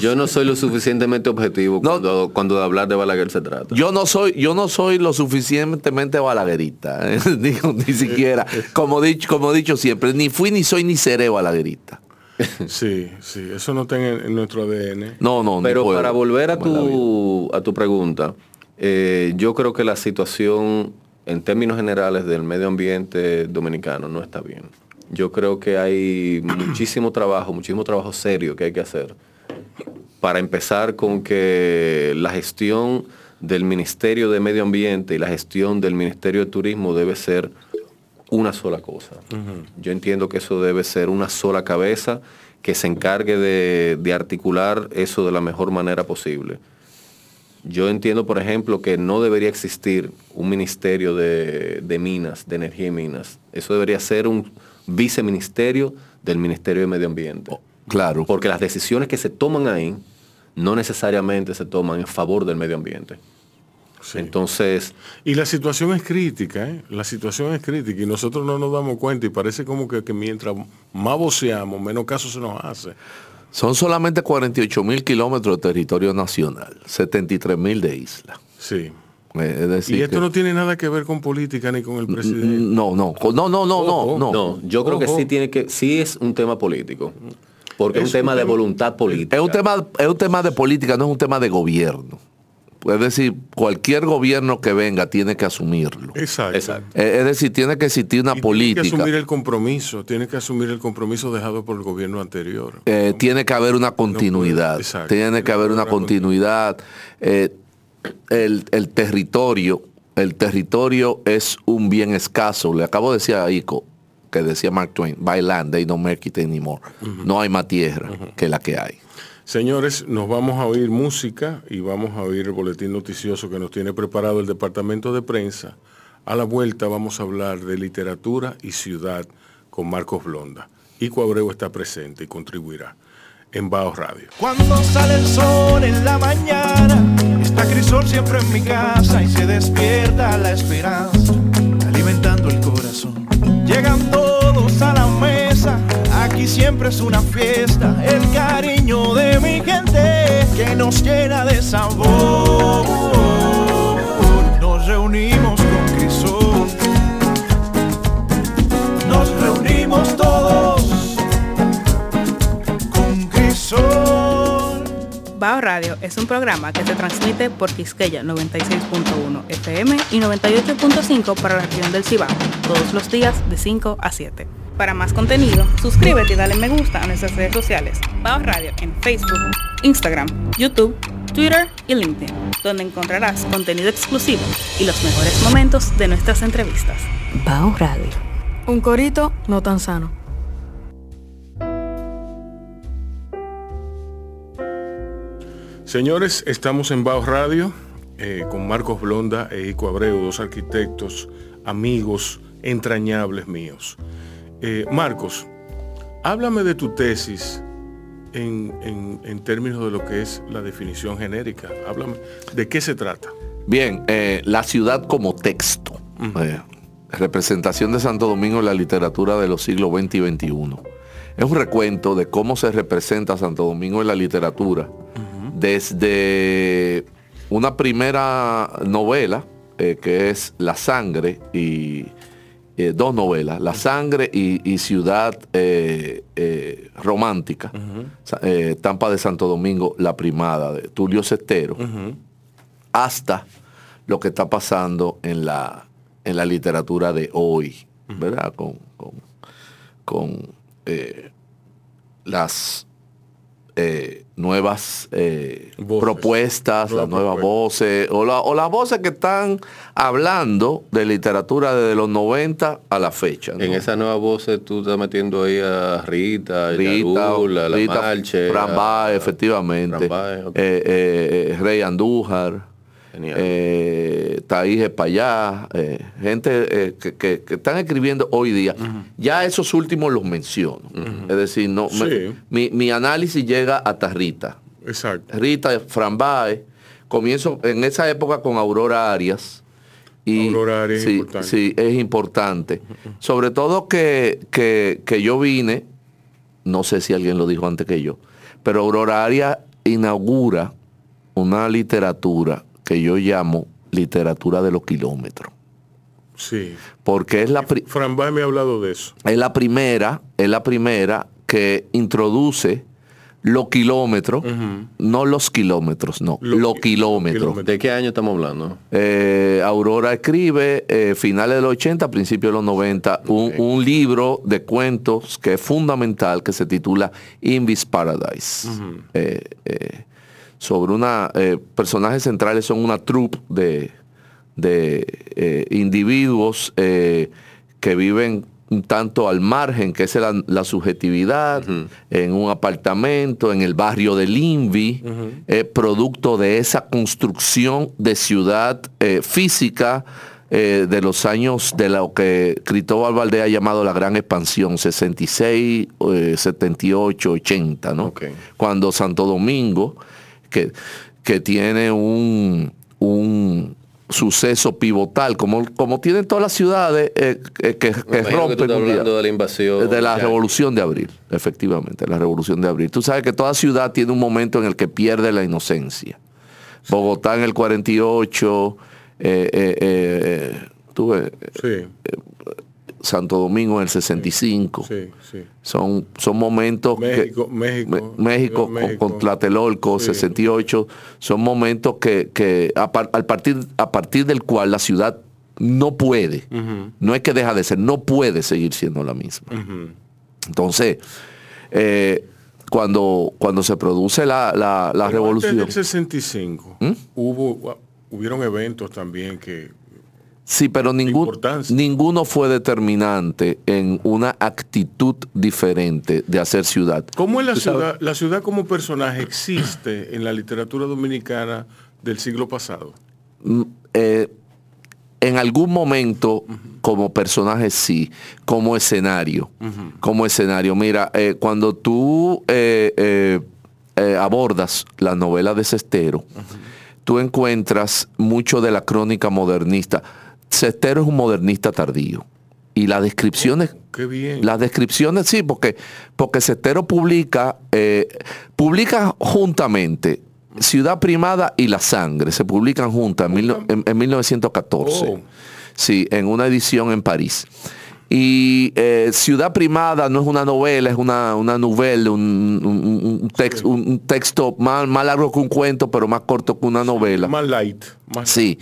yo no soy lo suficientemente objetivo No. cuando, cuando de hablar de Balaguer se trata. Yo no soy, yo no soy lo suficientemente balaguerita, eh, digo, ni siquiera. Como dicho, como he dicho siempre, ni fui, ni soy, ni seré balaguerita. Sí, sí, eso no está en, en nuestro ADN. No, no, ni Pero puedo. para volver a tu, a tu pregunta, eh, yo creo que la situación en términos generales del medio ambiente dominicano no está bien. Yo creo que hay muchísimo trabajo, muchísimo trabajo serio que hay que hacer. Para empezar con que la gestión del Ministerio de Medio Ambiente y la gestión del Ministerio de Turismo debe ser una sola cosa. Yo entiendo que eso debe ser una sola cabeza que se encargue de, de articular eso de la mejor manera posible. Yo entiendo, por ejemplo, que no debería existir un ministerio de, de minas, de energía y minas. Eso debería ser un viceministerio del Ministerio de Medio Ambiente. Claro. Porque las decisiones que se toman ahí no necesariamente se toman en favor del medio ambiente. Sí. Entonces, Y la situación es crítica, ¿eh? La situación es crítica y nosotros no nos damos cuenta y parece como que, que mientras más voceamos, menos caso se nos hace. Son solamente 48 mil kilómetros de territorio nacional, 73 mil de isla. Sí. Eh, Es decir, Y esto que- no tiene nada que ver con política ni con el presidente. no, no, no, no, no, no, Ojo. no. no, yo creo que sí tiene que, sí es un tema político. Porque es un tema un de tema- voluntad política. Es un tema, es un tema de política, no es un tema de gobierno. Es decir, cualquier gobierno que venga tiene que asumirlo. Exacto. Exacto. Es decir, tiene que existir una Y política. Tiene que asumir el compromiso, tiene que asumir el compromiso dejado por el gobierno anterior. Eh, tiene que haber una continuidad. exacto. tiene que haber una continuidad. Eh, el, el territorio, el territorio es un bien escaso. Le acabo de decir a Ico, que decía Mark Twain, by land, they don't make it anymore. No hay más tierra que la que hay. Señores, nos vamos a oír música y vamos a oír el boletín noticioso que nos tiene preparado el departamento de prensa. A la vuelta vamos a hablar de literatura y ciudad con Marcos Blonda. Ico Abreu está presente y contribuirá en Baos Radio. Cuando sale el sol en la mañana, está Crisol siempre en mi casa y se despierta la esperanza, alimentando el corazón. Llegan todos a la mesa, aquí siempre es una fiesta, el cariño de mi gente que nos llena de sabor. Nos reunimos Bao Radio es un programa que se transmite por Quisqueya 96.1 FM y 98.5 para la región del Cibao, todos los días de 5 a 7. Para más contenido, suscríbete y dale me gusta a nuestras redes sociales. Bao Radio en Facebook, Instagram, YouTube, Twitter y LinkedIn, donde encontrarás contenido exclusivo y los mejores momentos de nuestras entrevistas. Bao Radio. Un corito no tan sano. Señores, estamos en Baos Radio eh, con Marcos Blonda e Ico Abreu, dos arquitectos, amigos entrañables míos. Eh, Marcos, háblame de tu tesis en, en- en términos de lo que es la definición genérica. Háblame, ¿de qué se trata? Bien, eh, la ciudad como texto. Representación de Santo Domingo en la literatura de los siglos XX y XXI. Es un recuento de cómo se representa Santo Domingo en la literatura. Desde una primera novela, eh, que es La Sangre, y eh, dos novelas, La Sangre y, y Ciudad eh, Romántica, eh, Tampa de Santo Domingo, La Primada, de Tulio Cestero hasta lo que está pasando en la, en la literatura de hoy, ¿verdad? Con, con- con, las eh, nuevas eh, Voces. propuestas, Nuevas las nuevas voces, o, la- o las voces que están hablando de literatura desde los 90 a la fecha. ¿no? En esa nueva voz eh, tú estás metiendo ahí a Rita, Rita, la Marche, Fran Baez, efectivamente. Fran Baez, ok. Eh, Rey Andújar. Eh, Taís Espallá, eh, gente eh, que, que- que están escribiendo hoy día. Ya esos últimos los menciono. Es decir, no, me- mi, mi análisis llega hasta Rita. Exacto. Rita Fran Baez. Comienzo en esa época con Aurora Arias Y, Aurora Aria es sí, importante. sí, es importante. Sobre todo que, que- que yo vine, no sé si alguien lo dijo antes que yo, pero Aurora Aria inaugura una literatura que yo llamo literatura de los kilómetros. Sí. Porque es la, Fran me ha hablado de eso. es la primera, es la primera que introduce los kilómetros, no los kilómetros, no, Lo- los kilómetros. kilómetros. ¿De qué año estamos hablando? Eh, Aurora escribe, eh, finales de los 80, principios de los 90, un, libro de cuentos que es fundamental, que se titula Invis Paradise. Eh, eh, sobre una, eh, personajes centrales son una troupe de, de eh, individuos eh, que viven un tanto al margen, que es la, la subjetividad, en un apartamento, en el barrio de Limby, eh, producto de esa construcción de ciudad física de los años de lo que Cristóbal Valdés ha llamado la gran expansión, 66, eh, 78, 80, ¿no? Cuando Santo Domingo, que, que tiene un, un suceso pivotal, como, como tienen todas las ciudades eh, que, que- que que rompen día. hablando de la invasión. De la ya. revolución de abril, efectivamente, la revolución de abril. Tú sabes que toda ciudad tiene un momento en el que pierde la inocencia. Bogotá en el 48, eh, eh, eh, tú ves, Sí, Santo Domingo en el 65. sí, sí. Son, son momentos México, que México, con-. Con, Tlatelolco, Sí. 68, son momentos que, que a, par- al partir, a partir del cual la ciudad no puede, no es que deja de ser, no puede seguir siendo la misma. Entonces, eh, cuando, cuando se produce la, la- la revolución. Antes del 65, hubo, hubieron eventos también que... sí, pero ningún, ninguno fue determinante en una actitud diferente de hacer ciudad. ¿Cómo es la ciudad, la ciudad como personaje existe en la literatura dominicana del siglo pasado? eh, en algún momento como personaje sí, como escenario, como escenario. Mira, eh, cuando tú eh, abordas la novela de Cestero, tú encuentras mucho de la crónica modernista. Cestero es un modernista tardío. Y las descripciones Qué bien. las descripciones, sí, porque, porque Cestero publica, eh, publica juntamente Ciudad Primada y La Sangre, se publican juntas en, mil no- en- en 1914. Oh. Sí, en una edición en París. Y eh, Ciudad Primada no es una novela, es una, una novela, un, un- un tex- un- un texto más, más largo que un cuento, pero más corto que una novela. Más light. Más Sí.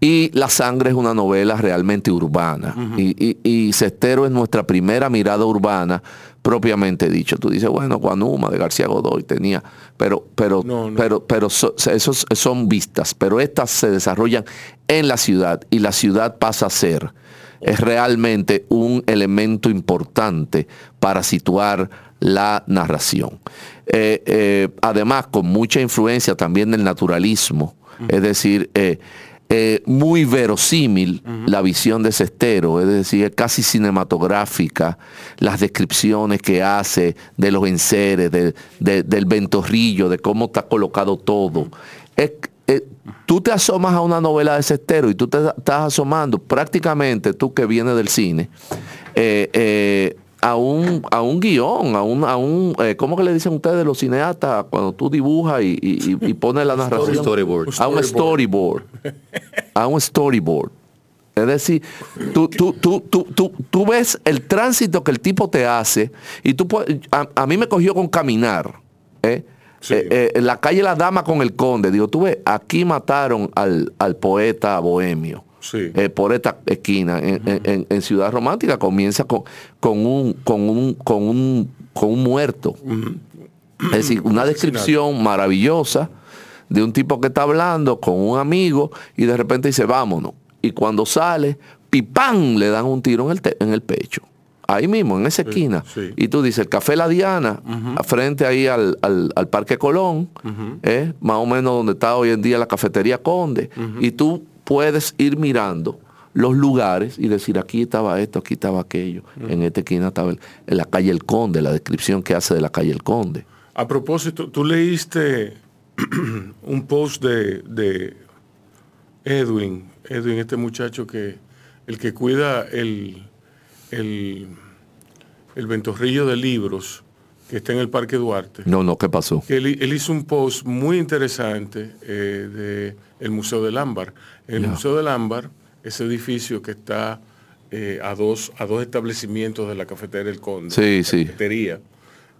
Y La Sangre es una novela realmente urbana. y, y, y Cestero es nuestra primera mirada urbana propiamente dicho. Tú dices, bueno, Guanuma de García Godoy tenía, pero, pero, No, no. pero, pero so- esos son vistas, pero estas se desarrollan en la ciudad y la ciudad pasa a ser es realmente un elemento importante para situar la narración. Eh, eh, además, con mucha influencia también del naturalismo, es decir, eh, muy verosímil la visión de Cestero, es decir, casi cinematográfica, las descripciones que hace de los enseres, de- de- del ventorrillo, de cómo está colocado todo. Es- eh, tú te asomas a una novela de Cestero y tú te estás asomando prácticamente, tú que vienes del cine, eh, eh, a un, a un guion, a un, a un eh, ¿cómo que le dicen ustedes los cineastas cuando tú dibujas y, y, y- pones la narración? Storyboard. A un storyboard. A un storyboard. Es decir, tú, tú, tú, tú, ves el tránsito que el tipo te hace y tú puedes- a, a mí me cogió con caminar. ¿eh? Sí. Eh, eh, en la calle La Dama con el Conde. Digo, tú ves, aquí mataron al, al poeta bohemio. Sí. eh, por esta esquina. En, en- en- en Ciudad Romántica comienza con, con, un, con, un, con, un, con un muerto. Es decir, una descripción maravillosa de un tipo que está hablando con un amigo y de repente dice, vámonos. Y cuando sale, pipán, le dan un tiro en el, en el pecho. Ahí mismo, en esa esquina. sí. Y tú dices, el Café La Diana, frente ahí al, al- al Parque Colón, ¿eh? más o menos donde está hoy en día la Cafetería Conde. Y tú puedes ir mirando los lugares y decir, aquí estaba esto, aquí estaba aquello. En esta esquina estaba el- en la calle El Conde, la descripción que hace de la calle El Conde. A propósito, tú leíste un post de, de Edwin, Edwin, este muchacho que, el que cuida el, el, el ventorrillo de libros que está en el Parque Duarte. No, no, ¿qué pasó? que él, él hizo un post muy interesante eh, de el Museo del Ámbar. En el. Museo del Ámbar, ese edificio que está eh, a, dos, a dos establecimientos de la cafetería El Conde. Sí, sí. Cafetería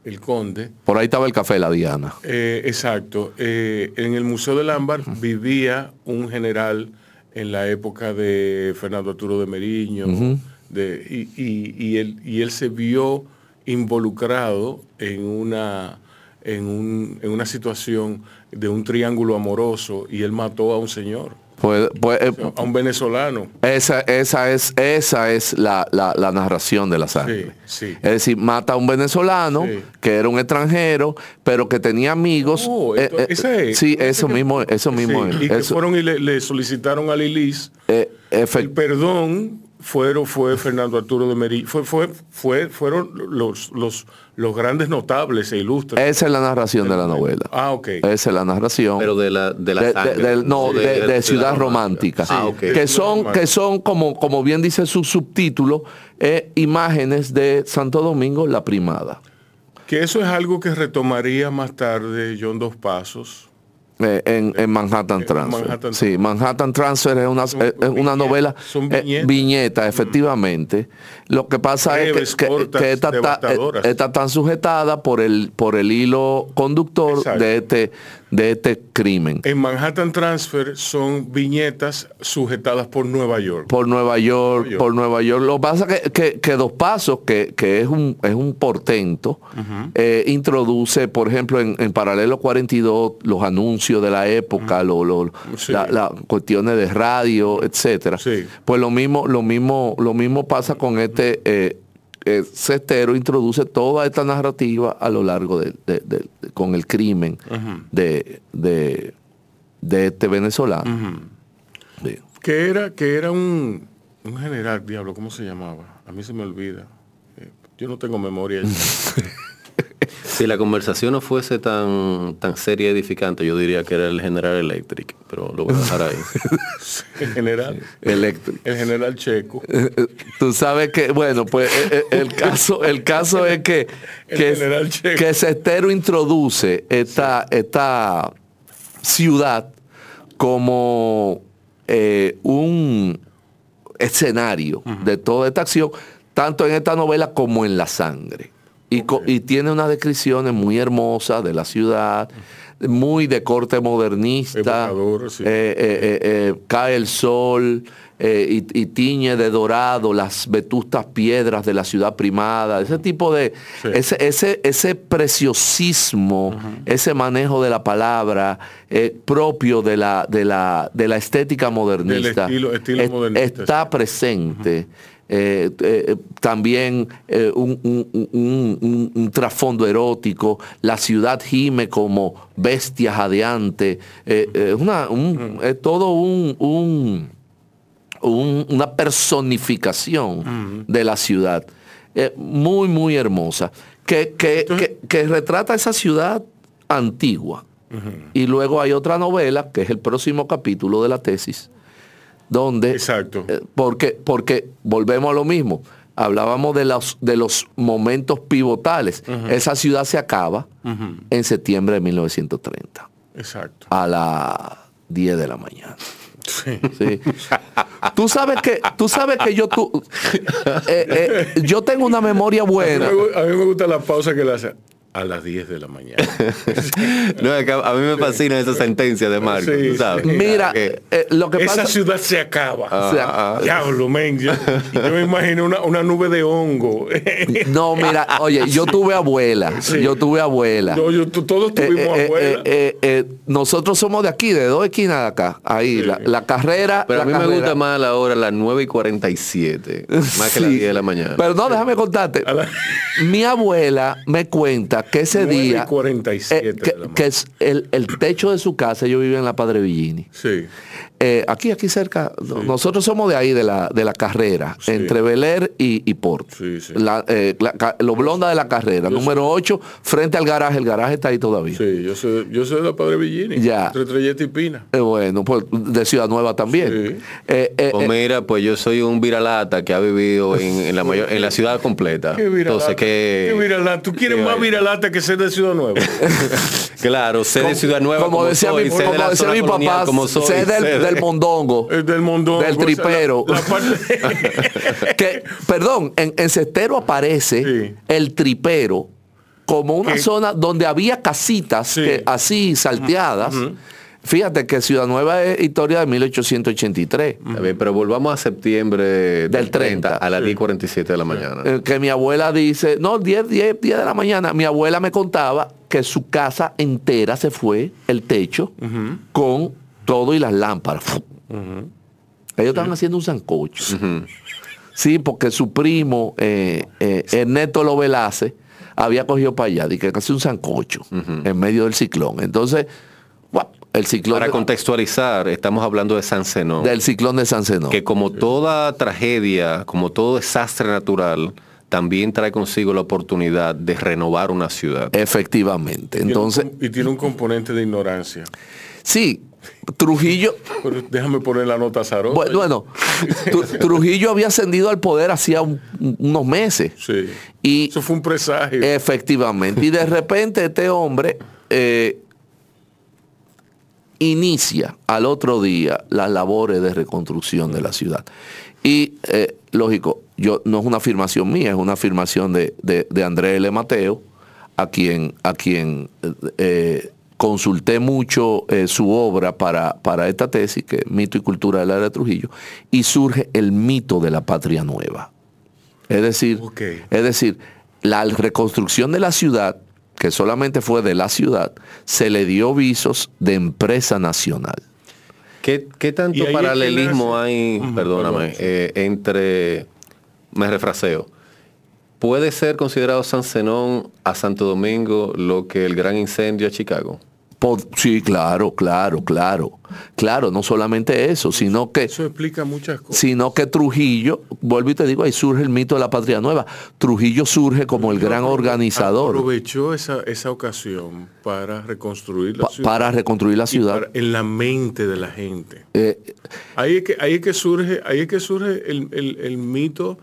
El Conde. Por ahí estaba el café La Diana. Eh, exacto. En el Museo del Ámbar vivía un general en la época de Fernando Arturo de Meriño. De- y, y- y él, y él se vio involucrado en una, en, un- en una situación de un triángulo amoroso y él mató a un señor, Pues, pues, eh, a un venezolano. esa, esa es, esa es la, la- la narración de la sangre. Sí, sí. Es decir, mata a un venezolano Sí. que era un extranjero, pero que tenía amigos. Oh, eh, esto- eh, ese es. sí, eso que- mismo, eso mismo es. y que Eso, fueron y le, le solicitaron a Lilis eh, El perdón fueron, fue Fernando Arturo de Meri, fue, fue, fue, fueron los, los, los grandes notables e ilustres. esa es la narración de la novela. Ah, ok. Esa es la narración. Pero de la, de la sangre. de- no, de, de Ciudad Romántica. Ah, ok. Que son, Romántica. que son como, como bien dice su subtítulo, eh, imágenes de Santo Domingo, la primada. Que eso es algo que retomaría más tarde John Dos Pasos. Eh, en, en Manhattan Transfer. Manhattan sí, Manhattan Transfer es una, es- una novela, son eh, viñeta, efectivamente. Lo que pasa Breves, es que, que- cortas, que esta, está, eh, esta tan sujetada por el, por el hilo conductor Exacto. de este, de este crimen. En Manhattan Transfer son viñetas sujetadas por Nueva York. por Nueva York, Nueva York. por Nueva York. Lo que pasa es que, que- que Dos Pasos, que, que es, un, es un portento, eh, introduce, por ejemplo, en, en Paralelo 42, los anuncios de la época, lo- lo- Sí. la- las cuestiones de radio, etcétera. Sí. Pues lo mismo, lo mismo, lo mismo pasa con este eh, eh, Cestero, introduce toda esta narrativa a lo largo de, de- de- de- con el crimen de, de, de este venezolano. Sí. Que era, que era un, un general, diablo, ¿cómo se llamaba? A mí se me olvida. Eh, Yo no tengo memoria. Si la conversación no fuese tan, tan seria y edificante, yo diría que era el General Electric, pero lo voy a dejar ahí. el general. Electric. El general checo. Tú sabes que, bueno, pues eh, eh, el caso, el caso es que, El que, Cestero introduce esta, esta ciudad como eh, un escenario de toda esta acción, tanto en esta novela como en La Sangre. Y, tiene unas descripciones muy hermosas de la ciudad, muy de corte modernista. Sí. Eh, eh, eh, cae el sol y, y tiñe de dorado las vetustas piedras de la ciudad primada, ese tipo de, Sí. ese, ese, ese preciosismo, ese manejo de la palabra propio de la, de, la, de la estética modernista, estilo- estilo es- modernista, está presente. Eh, eh, también eh, un, un- un- un- trasfondo erótico, la ciudad gime como bestia jadeante, eh, eh, una, un- es todo un, un- un- una personificación de la ciudad, muy, muy hermosa, que, que- que- que retrata esa ciudad antigua. Y luego hay otra novela, que es el próximo capítulo de la tesis, donde Exacto. eh, porque, porque volvemos a lo mismo. Hablábamos de los, de los momentos pivotales. Esa ciudad se acaba en septiembre de 1930, Exacto. a las 10 de la mañana. Sí. Sí. Tú sabes que, tú sabes que yo, tú, eh, eh, yo tengo una memoria A mí, buena. me, gu- a mí me gusta la pausa que le hace a las 10 de la mañana. No, a mí me fascina esa sentencia de Marco, Sí, tú ¿sabes? sí. Mira, eh, lo que Esa pasa. ciudad se acaba. o sea, Diablo, men. Yo, yo me imagino una, una nube de hongo. no, mira, oye, yo tuve abuela. Sí. Yo tuve abuela. Yo- yo- tú- todos Eh, tuvimos eh, abuela. eh, eh, eh, nosotros somos de aquí, de dos esquinas de acá. Ahí, la, la carrera. Pero la a mí me carrera- gusta más la hora las 9 y 47, más que las Sí. 10 de la mañana. Pero no, déjame contarte. La- Mi abuela me cuenta que ese 9 y día. 47 eh, que, es el, el techo de su casa, yo vivía en la Padre Villini. Sí. Eh, aquí, aquí cerca, nosotros somos de ahí, de la, de la carrera, entre Bel Air y, y Port. Sí, sí. La, eh, la ca- lo blonda de la carrera, número 8, frente al garaje. El garaje está ahí todavía. Sí, yo soy, yo soy de la Padre Villini. Ya. Entre Trelleta y Pina. Eh, bueno, pues de Ciudad Nueva también. Sí. Eh, eh, Pues mira, pues yo soy un viralata que ha vivido en, en la mayor, en la ciudad completa. Qué viralata. Entonces que Qué viralata. Tú quieres Qué más viralata que ser de Ciudad Nueva. claro, sé de Ciudad Nueva como, decía, soy, mi, de como la decía zona mi colonial papá, como soy, sé del, de- del mondongo. El del mondongo. Del o sea, tripero. la- la parte- que, perdón, en, en Cestero aparece Sí. el tripero como una zona donde había casitas Sí. que- así salteadas. Fíjate que Ciudad Nueva es historia de 1883. Está bien, pero volvamos a septiembre Del 30, a las 10.47 de la mañana. Eh, que mi abuela dice, no, 10, 10, 10 de la mañana, mi abuela me contaba que su casa entera se fue, el techo, con todo y las lámparas. Ellos estaban haciendo un sancocho. Sí, porque su primo, eh, eh, Ernesto Lovelace, había cogido para allá, y que hacía un sancocho en medio del ciclón. Entonces, guap, el ciclón Para de- contextualizar, estamos hablando de San Zenón, del ciclón de San Zenón. que como toda tragedia, como todo desastre natural, también trae consigo la oportunidad de renovar una ciudad. Efectivamente. Entonces, Tiene un com- y tiene un componente de ignorancia. sí, Trujillo, Pero déjame poner la nota Zaró. Bueno, bueno, Tru- Trujillo había ascendido al poder hacía un- unos meses. Sí. Y Eso fue un presagio. efectivamente, y de repente este hombre eh, inicia al otro día las labores de reconstrucción de la ciudad. Y eh, lógico, yo no es una afirmación mía, es una afirmación de, de, de Andrés L. Mateo, a quien, a quien eh, consulté mucho eh, su obra para, para esta tesis, que es Mito y Cultura del área de Trujillo, y surge el mito de la patria nueva. Es decir, es decir, la reconstrucción de la ciudad, que solamente fue de la ciudad, se le dio visos de empresa nacional. ¿Qué, qué tanto paralelismo hay, perdóname, eh, entre, me refraseo, ¿puede ser considerado San Zenón a Santo Domingo lo que el gran incendio a Chicago? Sí, claro, claro, claro. Claro, no solamente eso, sino que, Eso explica muchas cosas. sino que Trujillo, vuelvo y te digo, ahí surge el mito de la patria nueva. Trujillo surge como el gran organizador Aprovechó esa, esa ocasión para reconstruir la pa- ciudad. para reconstruir la ciudad. para- en la mente de la gente. Eh, Ahí es que, ahí es que surge, ahí es que surge el, el- el mito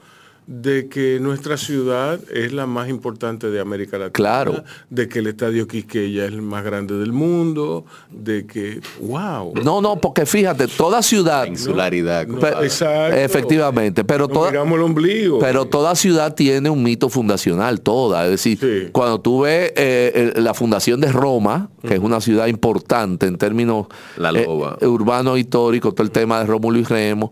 de que nuestra ciudad es la más importante de América Latina. Claro. De que el estadio Quisqueya es el más grande del mundo. De que, wow. no, no, porque fíjate, toda ciudad, Insularidad. No, exacto. efectivamente, pero toda, miramos el ombligo. Pero toda ciudad tiene un mito fundacional, toda. Es decir, Sí. cuando tú ves eh, la fundación de Roma, que es una ciudad importante en términos La eh, loba. urbanos históricos, todo el tema de Rómulo y Remo,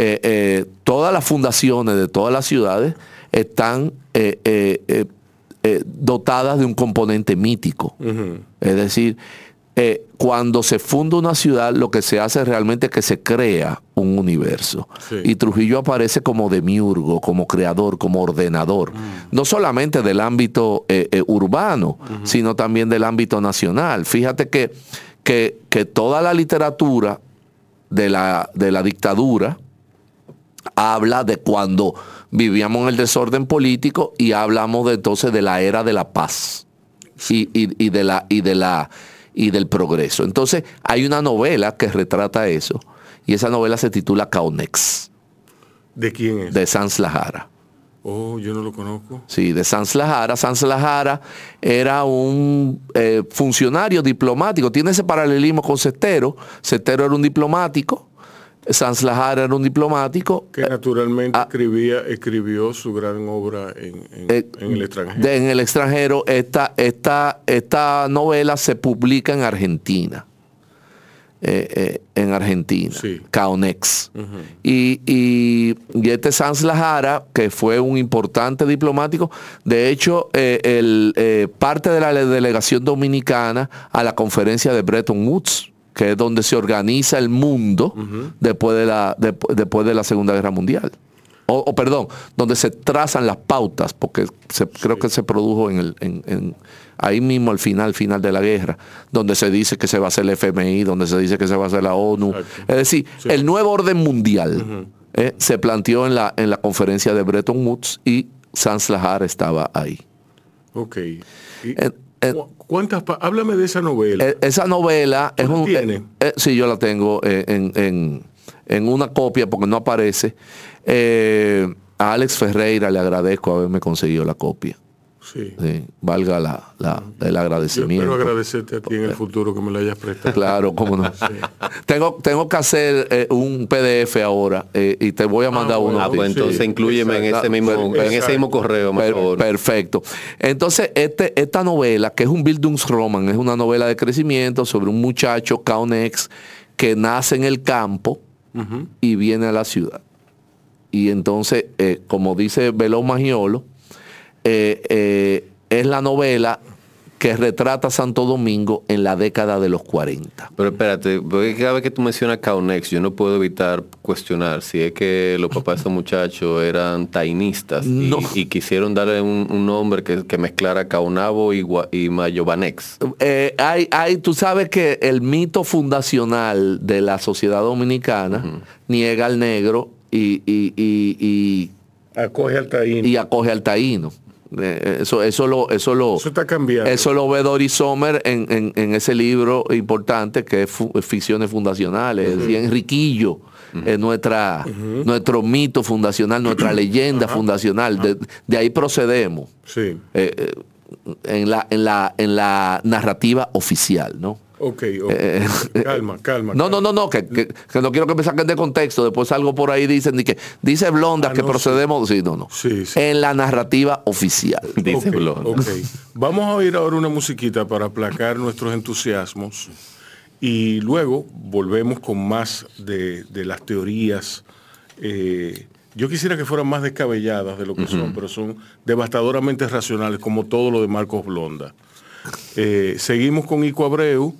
eh, eh, todas las fundaciones de todas las ciudades están eh, dotadas de un componente mítico. Es decir, cuando se funda una ciudad, lo que se hace realmente es que se crea un universo. Sí. Y Trujillo aparece como demiurgo, como creador, como ordenador. No solamente del ámbito urbano, sino también del ámbito nacional. Fíjate que, que, que toda la literatura de la, de la dictadura habla de cuando vivíamos en el desorden político y hablamos de, entonces de la era de la paz y, y- y de la, y, de la, y del progreso. Entonces hay una novela que retrata eso y esa novela se titula Caunex ¿De quién es? de Sanz Lajara. Oh, yo no lo conozco. Sí, de Sanz Lajara. Sanz Lajara era un eh, funcionario diplomático. Tiene ese paralelismo con Cestero. Cestero era un diplomático. Sanz Lajara era un diplomático. Que naturalmente ah. escribía, escribió su gran obra en, en- Eh, en el extranjero. de- en el extranjero, esta, esta, esta novela se publica en Argentina. Eh, eh, en Argentina, Sí. Caonex. y, y, y este Sanz Lajara, que fue un importante diplomático, de hecho, eh, el, parte de la delegación dominicana a la conferencia de Bretton Woods, que es donde se organiza el mundo después, de la, despu- después de la Segunda Guerra Mundial. o, o perdón, donde se trazan las pautas, porque se- creo que se produjo en el, en- en- ahí mismo al final, final de la guerra, donde se dice que se va a hacer el FMI, donde se dice que se va a hacer la ONU. Es decir, el nuevo orden mundial eh, se planteó en la, en la conferencia de Bretton Woods y Sans Lahar estaba ahí. Ok. Y- ¿cu- ¿Cuántas? Háblame de esa novela. Eh, esa novela es ¿Tú la un. eh, eh, sí, yo la tengo eh, en, en- en una copia porque no aparece. Eh, a Alex Ferreira le agradezco haberme conseguido la copia. Sí. Sí, valga la, la- el Yo agradecimiento. espero agradecerte a ti en el futuro que me lo hayas prestado. Claro, cómo no. tengo, tengo que hacer eh, un PDF ahora eh, y te voy a mandar bueno, uno. Ah, pues Sí, entonces inclúyeme en ese mismo, en ese mismo correo, por Per- favor. Perfecto. Entonces, este, esta novela, que es un Bildungsroman, es una novela de crecimiento sobre un muchacho, Kaunex, que nace en el campo y viene a la ciudad. Y entonces, eh, como dice Belón Magiolo, eh, eh, es la novela que retrata Santo Domingo en la década de los 40. Pero espérate, porque cada vez que tú mencionas Kaunex, yo no puedo evitar cuestionar si es que los papás de esos muchachos eran tainistas y- No. y, quisieron darle un, un nombre que, que mezclara Kaunabo y, y Mayobanex. Eh, hay, hay, tú sabes que el mito fundacional de la sociedad dominicana niega al negro y, y- y- y- Acoge al taíno. y acoge al taíno. Eh, Eso, eso, lo, eso, lo, Eso está cambiando. eso lo ve Doris Sommer en, en- en ese libro importante que es Ficciones Fundacionales. Es decir, Enriquillo es nuestra, nuestro mito fundacional, nuestra leyenda fundacional. De, de ahí procedemos Sí. eh, eh, en, la, en, la, en la narrativa oficial, ¿no? Ok, ok. Eh, calma, calma. No, no, no, no, que, que- que no quiero que me saquen de contexto. Después algo por ahí dicen ni que dice Blonda Ah, que no, procedemos. Sí, no, no. Sí, sí. En la narrativa oficial. Dice Ok, Blonda. ok. Vamos a oír ahora una musiquita para aplacar nuestros entusiasmos y luego volvemos con más de, de las teorías. eh, yo quisiera que fueran más descabelladas de lo que son, pero son devastadoramente racionales, como todo lo de Marcos Blonda. Eh, seguimos con Ico Abreu.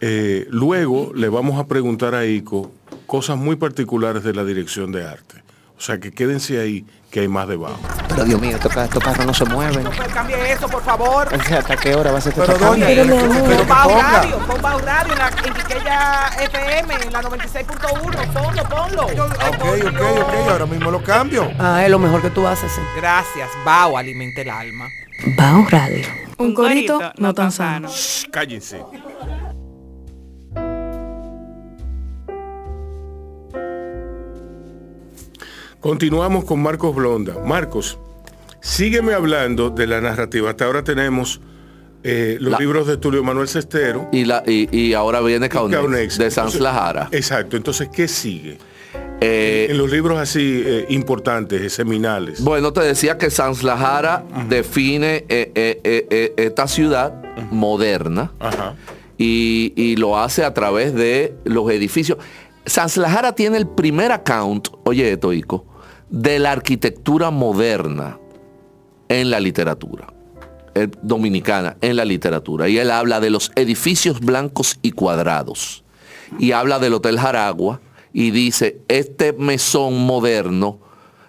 Eh, luego le vamos a preguntar a Ico cosas muy particulares de la dirección de arte. O sea que quédense ahí, que hay más debajo. Pero Dios mío, estos, estos carros no se mueven. Cambie eso, por favor. O sea, ¿Hasta qué hora va a ser este Pero cambio? doña, Pero, pon Bau ponga. Radio, pon Bau Radio en, la, en Quiqueya FM, en la 96.1, ponlo, ponlo. Ok, ok, ok, ahora mismo lo cambio. Ah, es lo mejor que tú haces. Gracias, Bau, alimenta el alma. Bao Radio. Un corito no tan sano. Shh, cállense. Continuamos con Marcos Blonda. Marcos, sígueme hablando de la narrativa. Hasta ahora tenemos eh, los La- libros de Tulio Manuel Cestero. Y, la, y, y ahora viene Kaunex, Kaunex. de Entonces- Lahara. Exacto. Entonces, ¿qué sigue? Eh, En los libros así eh, importantes, eh, seminales. bueno, te decía que Sans Lahara define eh, eh, eh, eh, esta ciudad moderna y, y lo hace a través de los edificios. Sans Lahara tiene el primer account, oye esto, Ico, de la arquitectura moderna en la literatura dominicana, en la literatura. Y él habla de los edificios blancos y cuadrados. Y habla del Hotel Jaragua y dice, este mesón moderno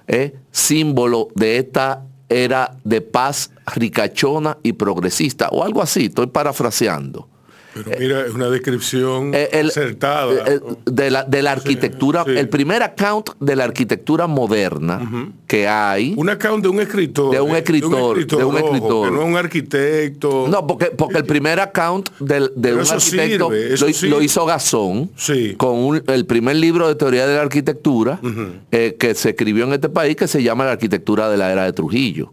es símbolo de esta era de paz ricachona y progresista, o algo así, estoy parafraseando. Pero mira, es una descripción Eh, el- acertada. eh, de, la, de la arquitectura, sí. el primer account de la arquitectura moderna que hay. un account de un escritor. De un escritor, de un ojo, escritor. que no es un arquitecto. No, porque, porque el primer account de, Pero un arquitecto sirve, lo, hizo Gazón Sí. con un- el primer libro de teoría de la arquitectura eh, que se escribió en este país que se llama La arquitectura de la era de Trujillo.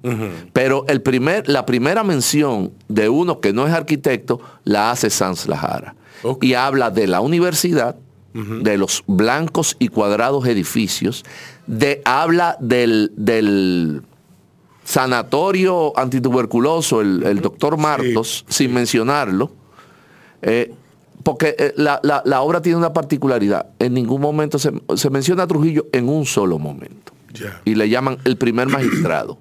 Pero el primer, la primera mención de uno que no es arquitecto la hace Sanz Lajara. Ok. Y habla de la universidad, de los blancos y cuadrados edificios, de, habla del, del sanatorio antituberculoso, el, el doctor Martos, sin mencionarlo, eh, porque eh, la, la- la obra tiene una particularidad. En ningún momento se, se menciona a Trujillo en un solo momento. Y le llaman el primer magistrado.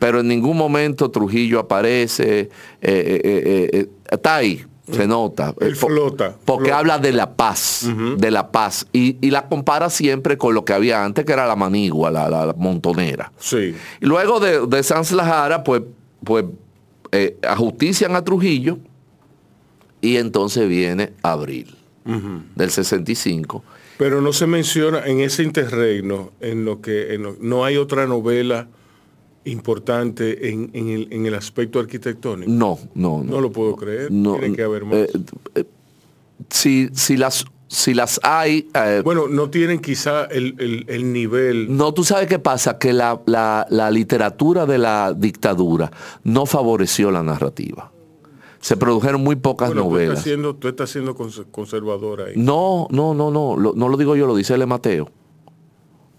Pero en ningún momento Trujillo aparece. eh, eh, eh, eh, está ahí. Se nota. Él flota, Porque flota. habla de la paz, de la paz. Y, y la compara siempre con lo que había antes, que era la manigua, la, la- la montonera. Sí. Y luego de, de Sanz Lajara, pues, pues eh, ajustician a Trujillo y entonces viene Abril del 65. Pero no se menciona en ese interregno, en lo que en lo- no hay otra novela importante en, en el, en el aspecto arquitectónico. No, no, no. No lo puedo creer. No, Tiene que haber más. eh, eh, si, si las si las hay eh, bueno, no tienen quizá el, el- el nivel. no tú sabes qué pasa que la, la- la literatura de la dictadura no favoreció la narrativa se produjeron muy pocas Bueno, tú novelas estás siendo, tú estás siendo cons- conservador ahí. no no no no lo- no lo digo yo lo dice el Mateo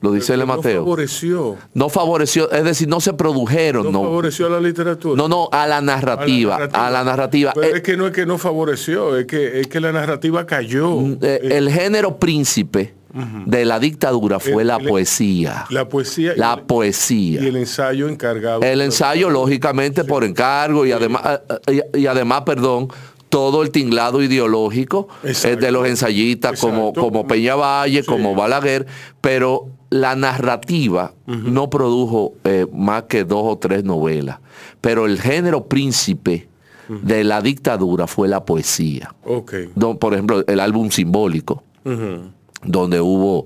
lo dice el no Mateo favoreció. no favoreció es decir no se produjeron No, no favoreció a la literatura. no no a la narrativa a la narrativa, Pero Eh, es que no es que no favoreció, es que, es que la narrativa cayó. eh, Eh, el género príncipe de la dictadura fue El- la poesía la poesía y la poesía y el ensayo encargado. El ensayo, lógicamente, por encargo y además, y, y además, perdón, todo el tinglado ideológico Exacto. de los ensayistas como, como Peña Valle, Sí. como Balaguer, pero la narrativa no produjo eh, más que dos o tres novelas. Pero el género príncipe de la dictadura fue la poesía. Por ejemplo, el álbum simbólico donde hubo,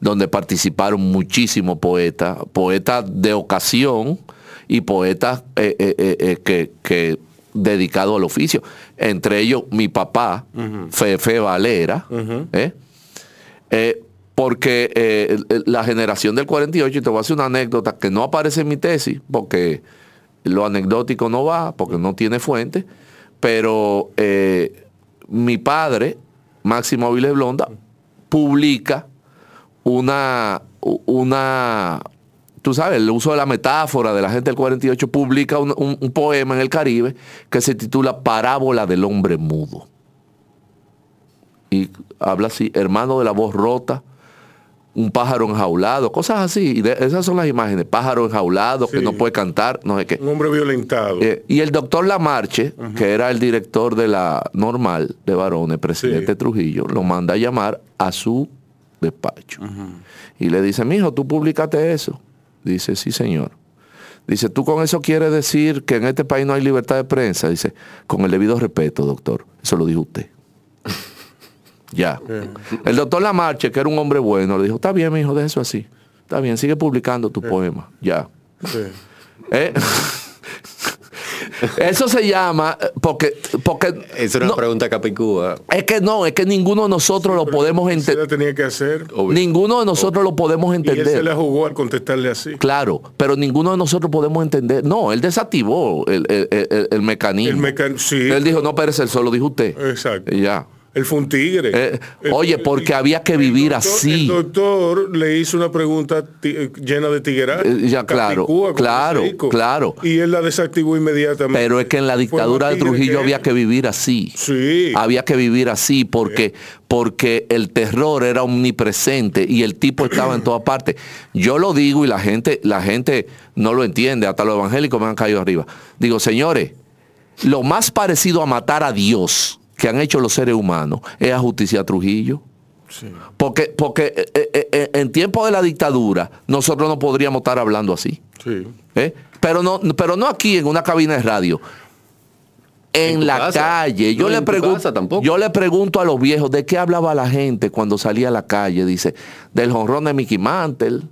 donde participaron muchísimos poetas, poetas de ocasión y poetas eh, eh, eh, eh, que, que dedicados al oficio. Entre ellos mi papá, Fefe Valera, ¿eh? Porque eh, la generación del 48, y te voy a hacer una anécdota que no aparece en mi tesis, porque lo anecdótico no va, porque no tiene fuente, pero eh, mi padre, Máximo Avilés Blonda, publica una, una, tú sabes, el uso de la metáfora de la gente del 48, publica un poema en el Caribe que se titula Parábola del hombre mudo. Y habla así, hermano de la voz rota, un pájaro enjaulado, cosas así. Esas son las imágenes, pájaro enjaulado que no puede cantar, no sé qué. Un hombre violentado. Eh, y el doctor Lamarche, que era el director de la normal de varones, presidente Sí. Trujillo, lo manda a llamar a su despacho. Y le dice, mijo, tú publicaste eso. Dice, sí, señor. Dice, ¿tú con eso quieres decir que en este país no hay libertad de prensa? Dice, con el debido respeto, doctor. Eso lo dijo usted. Ya. El doctor Lamarche, que era un hombre bueno, le dijo, está bien, mijo, de eso así. Está bien, sigue publicando tu poema. Ya. ¿Eh? Eso se llama, eh, porque, porque Es una no, pregunta capicúa. es que no, es que ninguno de nosotros lo podemos entender. tenía que hacer. Ninguno de nosotros lo podemos Y él se entender. la jugó al contestarle así. Claro, pero ninguno de nosotros podemos entender. No, él desactivó el, el- el- el mecanismo. El mecan- sí. Él dijo, no, pero él solo dijo usted. Exacto. Y ya. Él fue un tigre. Eh, El- oye, el- porque había que vivir doctor- así. El doctor le hizo una pregunta eh, llena de tigueraje. Eh, ya, claro, claro, claro. Y él la desactivó inmediatamente. Pero es que en la dictadura de Trujillo había que vivir así. Sí. Había que vivir así porque, porque el terror era omnipresente y el tipo estaba en todas partes. Yo lo digo y la gente, la gente no lo entiende, hasta los evangélicos me han caído arriba. Digo, señores, lo más parecido a matar a Dios que han hecho los seres humanos es a Justicia Trujillo. Porque, porque eh, eh, eh, en tiempo de la dictadura nosotros no podríamos estar hablando así. Sí. ¿eh? Pero, no, pero no aquí en una cabina de radio. En, la casa. calle. Yo No, le, pregunto, casa tampoco. yo le pregunto a los viejos de qué hablaba la gente cuando salía a la calle. Dice, del jonrón de Mickey Mantle,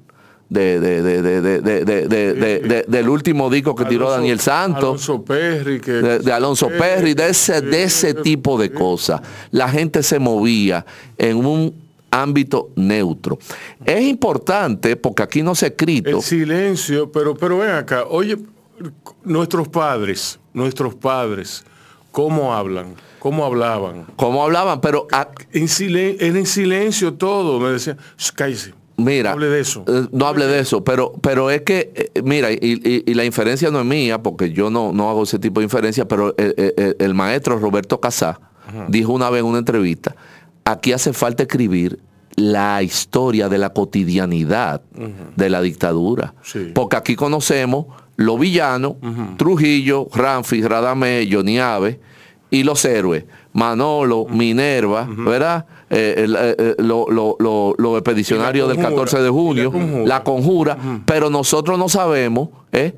de, de, de, del último disco que tiró Daniel Santos. Alonso Perry, de, Alonso Perry, de ese, de ese tipo de cosas. La gente se movía en un ámbito neutro. Es importante, porque aquí no se ha escrito. El silencio, pero, pero ven acá, oye, nuestros padres, nuestros padres, ¿cómo hablan? ¿Cómo hablaban? ¿Cómo hablaban? Pero... Ah, en silen... en silencio todo, me decían, cállese, Mira, No hable de eso. eh, no hable de eso, pero, pero es que, eh, mira, y, y- y la inferencia no es mía, porque yo no, no hago ese tipo de inferencia, pero el, el- maestro Roberto Casá dijo una vez en una entrevista, aquí hace falta escribir la historia de la cotidianidad de la dictadura. Sí. Porque aquí conocemos los villanos, Trujillo, Ramfi, Radamé, Johnny y los héroes. Manolo, Minerva, ¿verdad? Eh, eh, eh, lo- lo- lo- los expedicionarios del conjura, 14 de junio, la conjura. pero nosotros no sabemos ¿eh?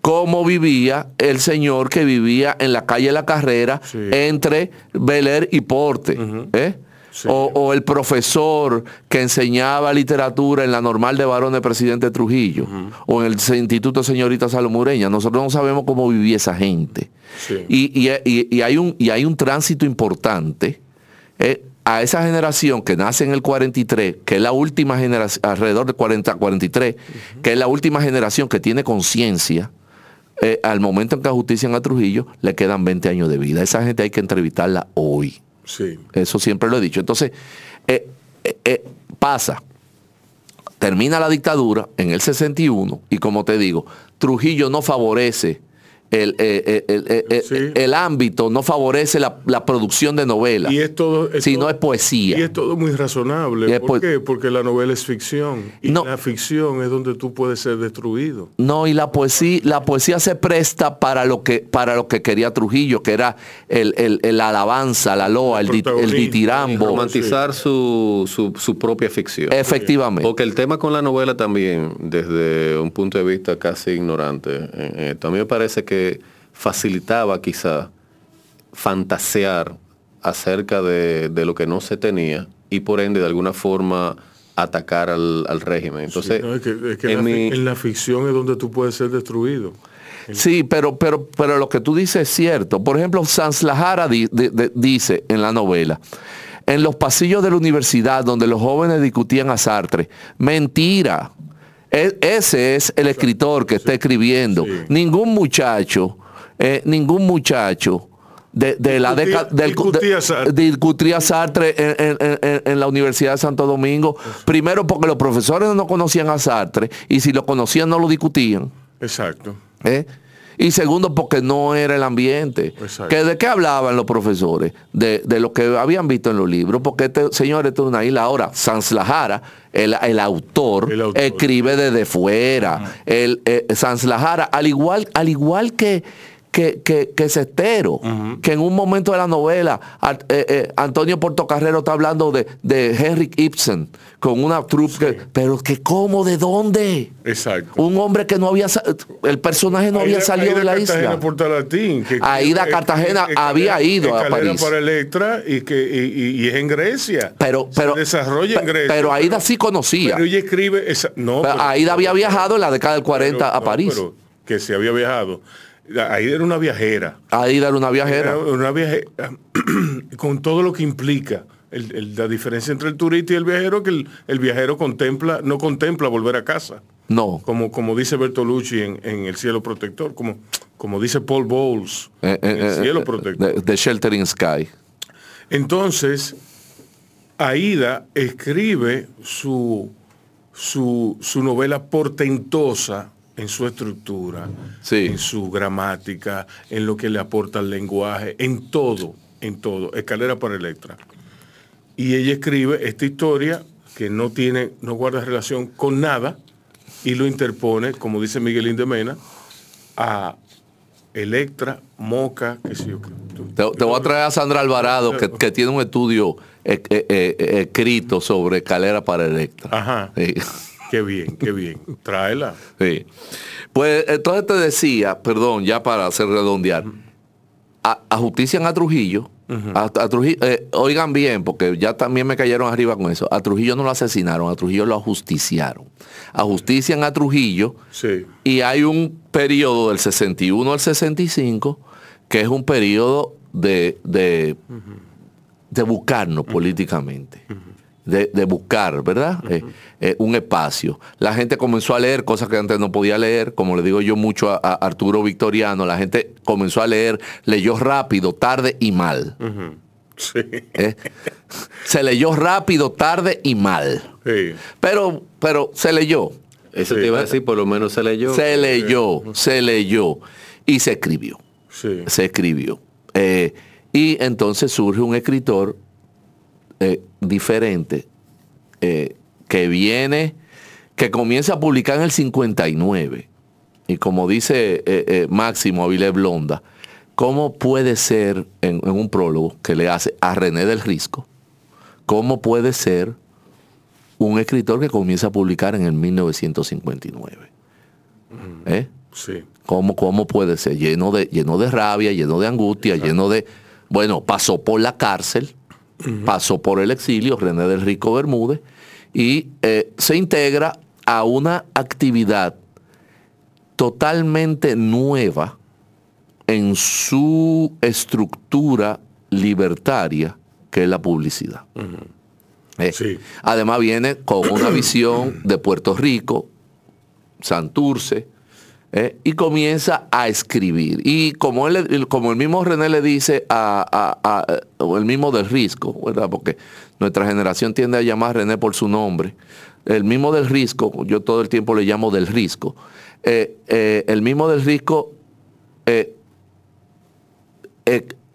cómo vivía el señor que vivía en la calle La Carrera entre Beler y Porte. ¿eh? Sí. O, o el profesor que enseñaba literatura en la normal de varones presidente Trujillo, o en el Instituto Señorita Salomureña. Nosotros no sabemos cómo vivía esa gente. Sí. Y, y- y- y hay un, y hay un tránsito importante eh, a esa generación que nace en el 43, que es la última generación, alrededor de 40, 43, que es la última generación que tiene conciencia. eh, al momento en que ajustician a Trujillo, le quedan 20 años de vida. Esa gente hay que entrevistarla hoy. Eso siempre lo he dicho. Entonces, eh, eh, eh, pasa, termina la dictadura en el 61 y como te digo, Trujillo no favorece el, eh, eh, el- eh, eh, Sí. el ámbito, no favorece la, la producción de novelas, Y es todo. es sino todo- es poesía. Y es todo muy razonable. ¿Por po- qué? Porque la novela es ficción. Y No. la ficción es donde tú puedes ser destruido. No, y la poesía, la poesía se presta para lo que, para lo que quería Trujillo, que era el, el- el alabanza, la loa, el, el ditirambo. romantizar su, su, su propia ficción. Efectivamente. Porque el tema con la novela también, desde un punto de vista casi ignorante, eh, mí me parece que facilitaba quizá fantasear acerca de, de lo que no se tenía y por ende de alguna forma atacar al, al régimen. Entonces, No, es que, es que en la fi- mi- en la ficción es donde tú puedes ser destruido. Sí, pero, pero, pero lo que tú dices es cierto. Por ejemplo, di- di- di- dice en la novela, en los pasillos de la universidad donde los jóvenes discutían a Sartre, mentira. E- ese es el escritor que está escribiendo. sí. Ningún muchacho, eh, ningún muchacho de, de la década del discutía Sartre. discutía Sartre en, en- en- en la Universidad de Santo Domingo. Primero porque los profesores no conocían a Sartre y si lo conocían no lo discutían. Exacto. ¿eh? Y segundo, porque no era el ambiente. Exacto. ¿Que ¿De qué hablaban los profesores? De, de lo que habían visto en los libros. Porque, este, señor, esto es una isla. Ahora, Sanz Lajara, el, el autor, El autor. escribe desde fuera. El, eh, Sanz Lajara, al igual, al igual que, que, que, que Cestero, que en un momento de la novela, eh, eh, Antonio Portocarrero está hablando de, de Henrik Ibsen, con una troupe, que- pero que cómo, de dónde? Exacto. Un hombre que no había, el personaje no había salido Aida de la Cartagena isla. Que- Aida Cartagena había ido a París. para Electra y que y, y- y es en Grecia. Pero, Se pero, desarrolla en Grecia. pero Aida sí conocía. Pero ella escribe esa, no, Pero Aida había viajado en la década del 40 pero- a no, París. pero que se había viajado. Aida era una viajera. Aida era una viajera. Era una viajera con todo lo que implica. El- el- la diferencia entre el turista y el viajero que el, el viajero contempla, no contempla volver a casa. No. Como, como dice Bertolucci en, en El cielo protector, como, como dice Paul Bowles Eh, en eh, El eh, cielo eh, protector. de Sheltering Sky. Entonces, Aida escribe su, su, su novela portentosa en su estructura, Sí. en su gramática, en lo que le aporta el lenguaje, en todo, en todo. Escalera para Electra. Y ella escribe esta historia que no tiene, no guarda relación con nada y lo interpone, como dice Miguelín de Mena, a Electra, Moca, qué sé yo. qué. Te, te voy a traer a Sandra Alvarado, que, que tiene un estudio eh, eh, eh, escrito sobre escalera para Electra. Ajá. Sí. Qué bien, qué bien. Tráela. Sí. Pues entonces te decía, perdón, ya para hacer redondear, a, ajustician a Trujillo, a, a Trujillo, eh, oigan bien, porque ya también me cayeron arriba con eso, a Trujillo no lo asesinaron, a Trujillo lo ajusticiaron. Ajustician a Trujillo Sí. y hay un periodo del 61 al 65 que es un periodo de, de, de buscarnos políticamente. De, de buscar, ¿verdad? Eh, eh, un espacio. La gente comenzó a leer cosas que antes no podía leer, como le digo yo mucho a, a Arturo Victoriano, la gente comenzó a leer, leyó rápido, tarde y mal. Sí. ¿eh? Se leyó rápido, tarde y mal. Sí. Pero, pero se leyó. eso te iba a decir, por lo menos se leyó. Se leyó, se leyó y se escribió. Sí. Se escribió. Eh, y entonces surge un escritor eh, diferente eh, que viene, que comienza a publicar en el 59. Y como dice eh, Máximo Avilés Blonda, ¿cómo puede ser, en, en un prólogo que le hace a René del Risco, cómo puede ser un escritor que comienza a publicar en el 1959? ¿Eh? Sí. ¿Cómo, ¿Cómo puede ser? Lleno de, lleno de rabia, lleno de angustia, lleno de... Bueno, pasó por la cárcel, pasó por el exilio, René del Rico Bermúdez, y eh, se integra a una actividad totalmente nueva en su estructura libertaria, que es la publicidad. Eh, Sí. Además viene con una visión de Puerto Rico, Santurce, eh, y comienza a escribir. Y como, él, como el mismo René le dice a, el mismo del Risco, ¿verdad? porque nuestra generación tiende a llamar a René por su nombre, el mismo del Risco, yo todo el tiempo le llamo del Risco, eh, eh, el mismo del Risco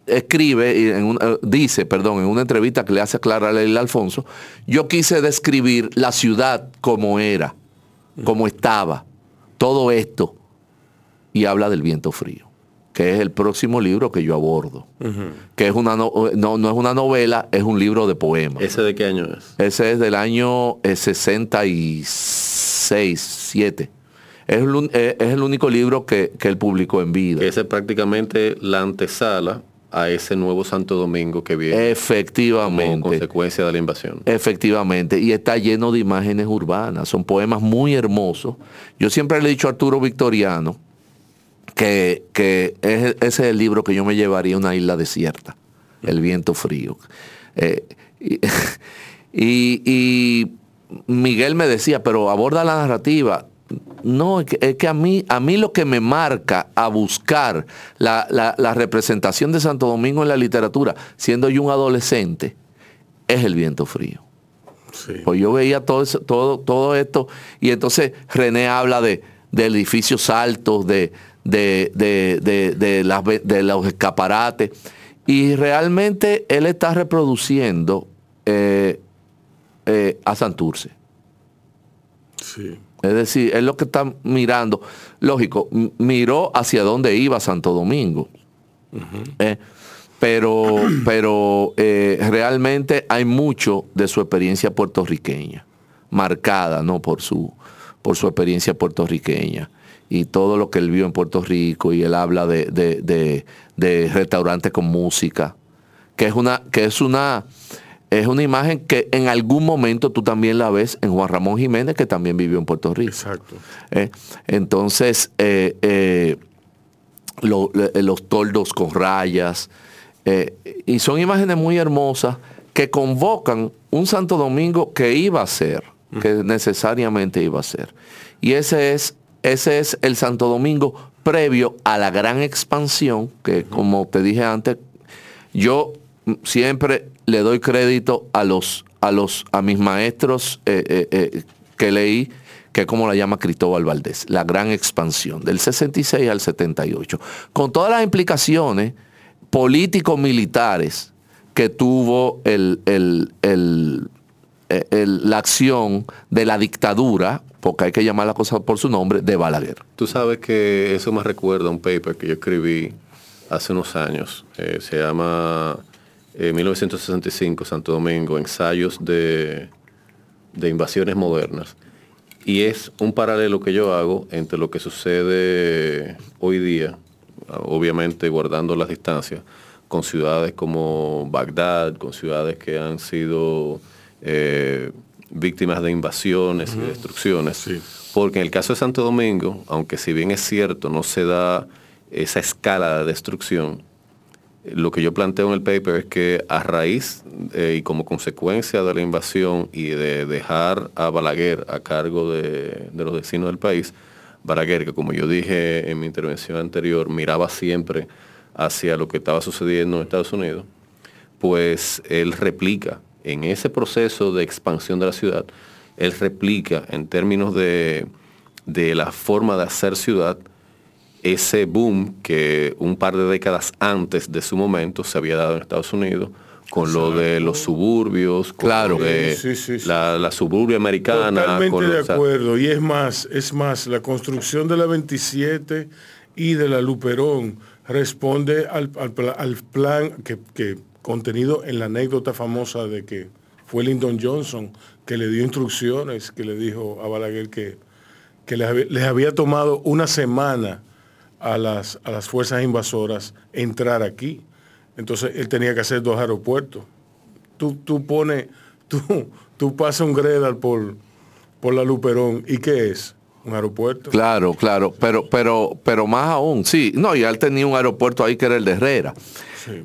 escribe, dice, perdón, en una entrevista que le hace a Clara Leila Alfonso, yo quise describir la ciudad como era, como estaba, todo esto, y habla del viento frío, que es el próximo libro que yo abordo, que es una no, no, no es una novela, es un libro de poemas. ¿Ese de qué año es? Ese es del año eh, 66, 7. Es el, eh, es el único libro que, que él publicó en vida. Ese es prácticamente la antesala a ese nuevo Santo Domingo que viene como Efectivamente. consecuencia de la invasión. Efectivamente, y está lleno de imágenes urbanas, son poemas muy hermosos. Yo siempre le he dicho a Arturo Victoriano que, que es- ese es el libro que yo me llevaría a una isla desierta, El viento frío. Eh, y, y- y Miguel me decía, pero aborda la narrativa. No, es que, es que a, mí, a mí lo que me marca a buscar la, la- la representación de Santo Domingo en la literatura, siendo yo un adolescente, es el viento frío. Sí. Pues yo veía todo, eso- todo, todo esto y entonces René habla de, de edificios altos, de, de, de- de- de las de los escaparates y realmente él está reproduciendo eh, eh, a Santurce. Sí. Es decir, es lo que está mirando. Lógico, miró hacia dónde iba Santo Domingo. Eh, pero pero realmente hay mucho de su experiencia puertorriqueña, marcada ¿no? por, su, por su experiencia puertorriqueña y todo lo que él vio en Puerto Rico y él habla de, de, de- de restaurantes con música, que es una, que es una, es una imagen que en algún momento tú también la ves en Juan Ramón Jiménez, que también vivió en Puerto Rico. Exacto. Eh, entonces, eh, eh, lo- los toldos con rayas, y son imágenes muy hermosas que convocan un Santo Domingo que iba a ser, que necesariamente iba a ser. Y ese es, ese es el Santo Domingo previo a la gran expansión, que como te dije antes, yo siempre le doy crédito a los a los a mis maestros eh, eh, eh, que leí que es como la llama Cristóbal Valdés, la gran expansión del 66 al 78, con todas las implicaciones políticos militares que tuvo el, el- el- la acción de la dictadura, porque hay que llamar la cosa por su nombre, de Balaguer. Tú sabes que eso me recuerda a un paper que yo escribí hace unos años. Eh, se llama eh, 1965, Santo Domingo, Ensayos de, de Invasiones Modernas. Y es un paralelo que yo hago entre lo que sucede hoy día, obviamente guardando las distancias, con ciudades como Bagdad, con ciudades que han sido eh, víctimas de invasiones y destrucciones. Sí. Porque en el caso de Santo Domingo, aunque si bien es cierto, no se da esa escala de destrucción, lo que yo planteo en el paper es que a raíz eh, y como consecuencia de la invasión y de dejar a Balaguer a cargo de, de los vecinos del país, Balaguer, que como yo dije en mi intervención anterior, miraba siempre hacia lo que estaba sucediendo en Estados Unidos, pues él replica en ese proceso de expansión de la ciudad, él replica en términos de, de la forma de hacer ciudad, ese boom que un par de décadas antes de su momento se había dado en Estados Unidos, con lo de los suburbios, con Claro. lo de Sí, sí, sí. La, la suburbia americana. Totalmente con de los- acuerdo. Y es más, es más, la construcción de la 27 y de la Luperón responde al, al al plan que, que contenido en la anécdota famosa de que fue Lyndon Johnson que le dio instrucciones, que le dijo a Balaguer que, que les, había, les había tomado una semana a las, a las fuerzas invasoras entrar aquí. Entonces él tenía que hacer dos aeropuertos. Tú, tú pones, tú, tú pasas un Gredal por, por la Luperón. ¿Y qué es? Un aeropuerto. Claro, claro, pero, pero, pero más aún, sí, no, y él tenía un aeropuerto ahí que era el de Herrera. Sí.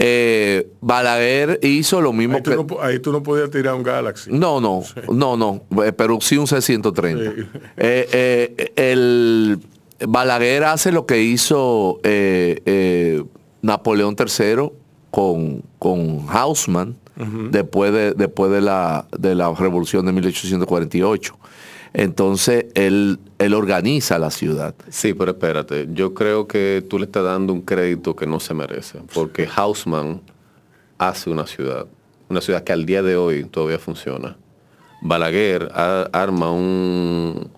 Eh, Balaguer hizo lo mismo Ahí tú, que... no, ahí tú no podías tirar un Galaxy. No, no, no, no, eh, pero sí un C-130. Sí. Eh, eh, el Balaguer hace lo que hizo Napoleón III con, con Haussmann después, de, después de, la, de la revolución de 1848. Entonces, él, él organiza la ciudad. Sí, pero espérate, yo creo que tú le estás dando un crédito que no se merece, porque Hausmann hace una ciudad, una ciudad que al día de hoy todavía funciona. Balaguer a- arma un,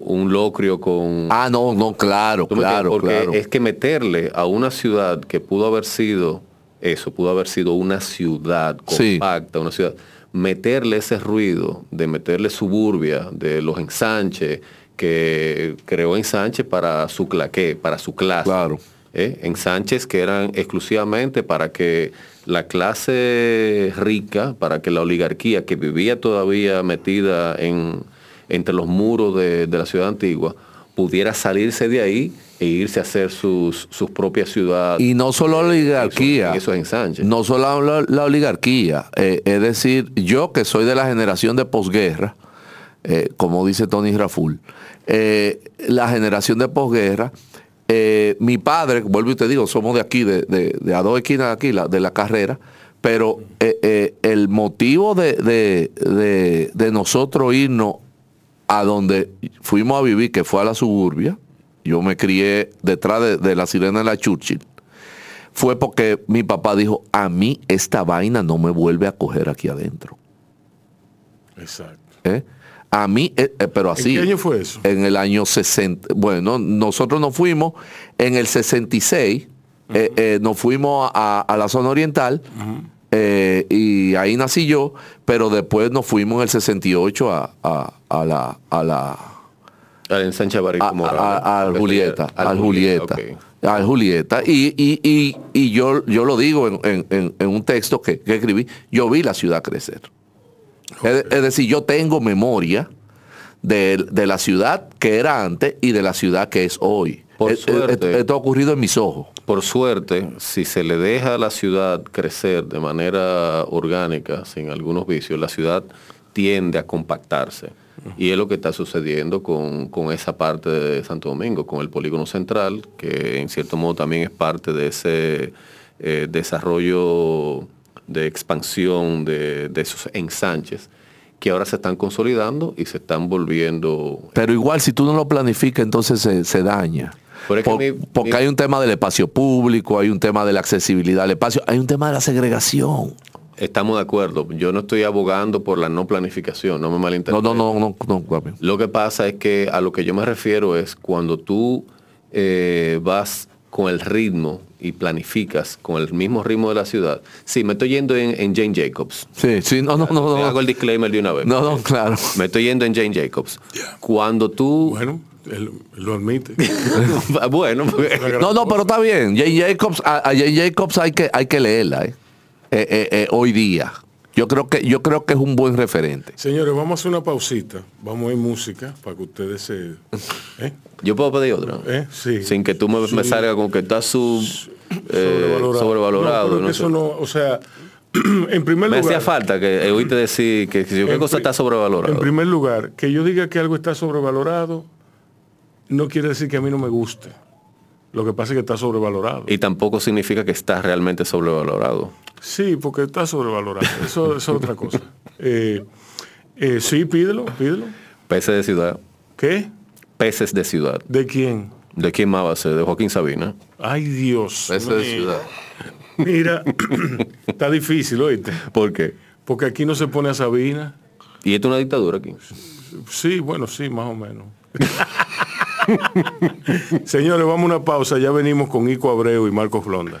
un locrio con... Ah, no, no, claro, claro, Porque claro. es que meterle a una ciudad que pudo haber sido eso, pudo haber sido una ciudad Sí. compacta, una ciudad, meterle ese ruido de meterle suburbia, de los ensanches que creó ensanche para su claqué, para su clase. Claro. ¿eh? Ensanches que eran exclusivamente para que la clase rica, para que la oligarquía que vivía todavía metida en, entre los muros de, de la ciudad antigua, pudiera salirse de ahí e irse a hacer sus, sus propias ciudades. Y no solo la oligarquía. En esos ensanches. No solo la, la oligarquía. eh, es decir, yo que soy de la generación de posguerra, eh, como dice Tony Raful, eh, la generación de posguerra, mi padre, vuelvo y te digo, somos de aquí, de, de- de a dos esquinas de aquí, la- de la carrera, pero el motivo de- de nosotros irnos a donde fuimos a vivir, que fue a la suburbia, yo me crié detrás de, de la sirena de la Churchill, fue porque mi papá dijo, a mí esta vaina no me vuelve a coger aquí adentro. Exacto. ¿eh? A mí, eh, eh, pero así. qué año fue eso? En el año 60. Bueno, nosotros nos fuimos en el 66, eh, eh, nos fuimos a, a la zona oriental. eh, y ahí nací yo, pero después nos fuimos en el 68 a, a- a la, a la Al ensanche Barrito a, Morales. a- al Julieta, al Julieta, ok. al Julieta. Y, y- y- y yo, yo lo digo en, en- un texto que, que escribí, yo vi la ciudad crecer. Es, es decir, yo tengo memoria de, de la ciudad que era antes y de la ciudad que es hoy. Por Es- es- suerte. Esto ha ocurrido en mis ojos. Por suerte, si se le deja a la ciudad crecer de manera orgánica, sin algunos vicios, la ciudad tiende a compactarse. Y es lo que está sucediendo con, con esa parte de Santo Domingo, con el polígono central, que en cierto modo también es parte de ese eh, desarrollo de expansión de, de esos ensanches, que ahora se están consolidando y se están volviendo Pero igual, si tú no lo planificas, entonces se, se daña. Por- mi- porque mi- hay un tema del espacio público, hay un tema de la accesibilidad al espacio, hay un tema de la segregación. Estamos de acuerdo. Yo no estoy abogando por la no planificación, no me No, malinterpreten. no, no, no, no, Gabriel. Lo que pasa es que a lo que yo me refiero es cuando tú eh, vas con el ritmo y planificas con el mismo ritmo de la ciudad. Sí, me estoy yendo en, en Jane Jacobs. Sí, sí, no, no, no, no. Hago el disclaimer de una vez. No, no, claro. Me estoy yendo en Jane Jacobs. Cuando tú... Bueno, él, él lo admite. bueno, porque- No, no, pero está bien. Jane Jacobs, a, a Jane Jacobs hay que, hay que leerla, ¿eh? Eh, eh, eh, hoy día. Yo creo que, yo creo que es un buen referente. Señores, vamos a hacer una pausita. Vamos a ir música para que ustedes se... ¿eh? yo puedo pedir otra. Sí. Sin que tú me, me Sí. salga con que está sub, sobrevalorado. No, pero no que sé. eso no, o sea, en primer Me lugar... hacía falta que oíste decir que qué cosa está sobrevalorado. En primer lugar, que yo diga que algo está sobrevalorado no quiere decir que a mí no me guste. Lo que pasa es que está sobrevalorado. Y tampoco significa que está realmente sobrevalorado. Sí, porque está sobrevalorado. Eso, eso es otra cosa. Eh, eh, sí, pídelo, pídelo. Peces de ciudad. ¿Qué? Peces de ciudad. ¿De quién? ¿De quién más va a ser? De Joaquín Sabina. Ay, Dios. Ese de ciudad. Mira, está difícil, oíste. ¿Por qué? Porque aquí no se pone a Sabina. Y esto es una dictadura aquí. Sí, bueno, sí, más o menos. Señores, vamos a una pausa. Ya venimos con Ico Abreu y Marcos Blonda.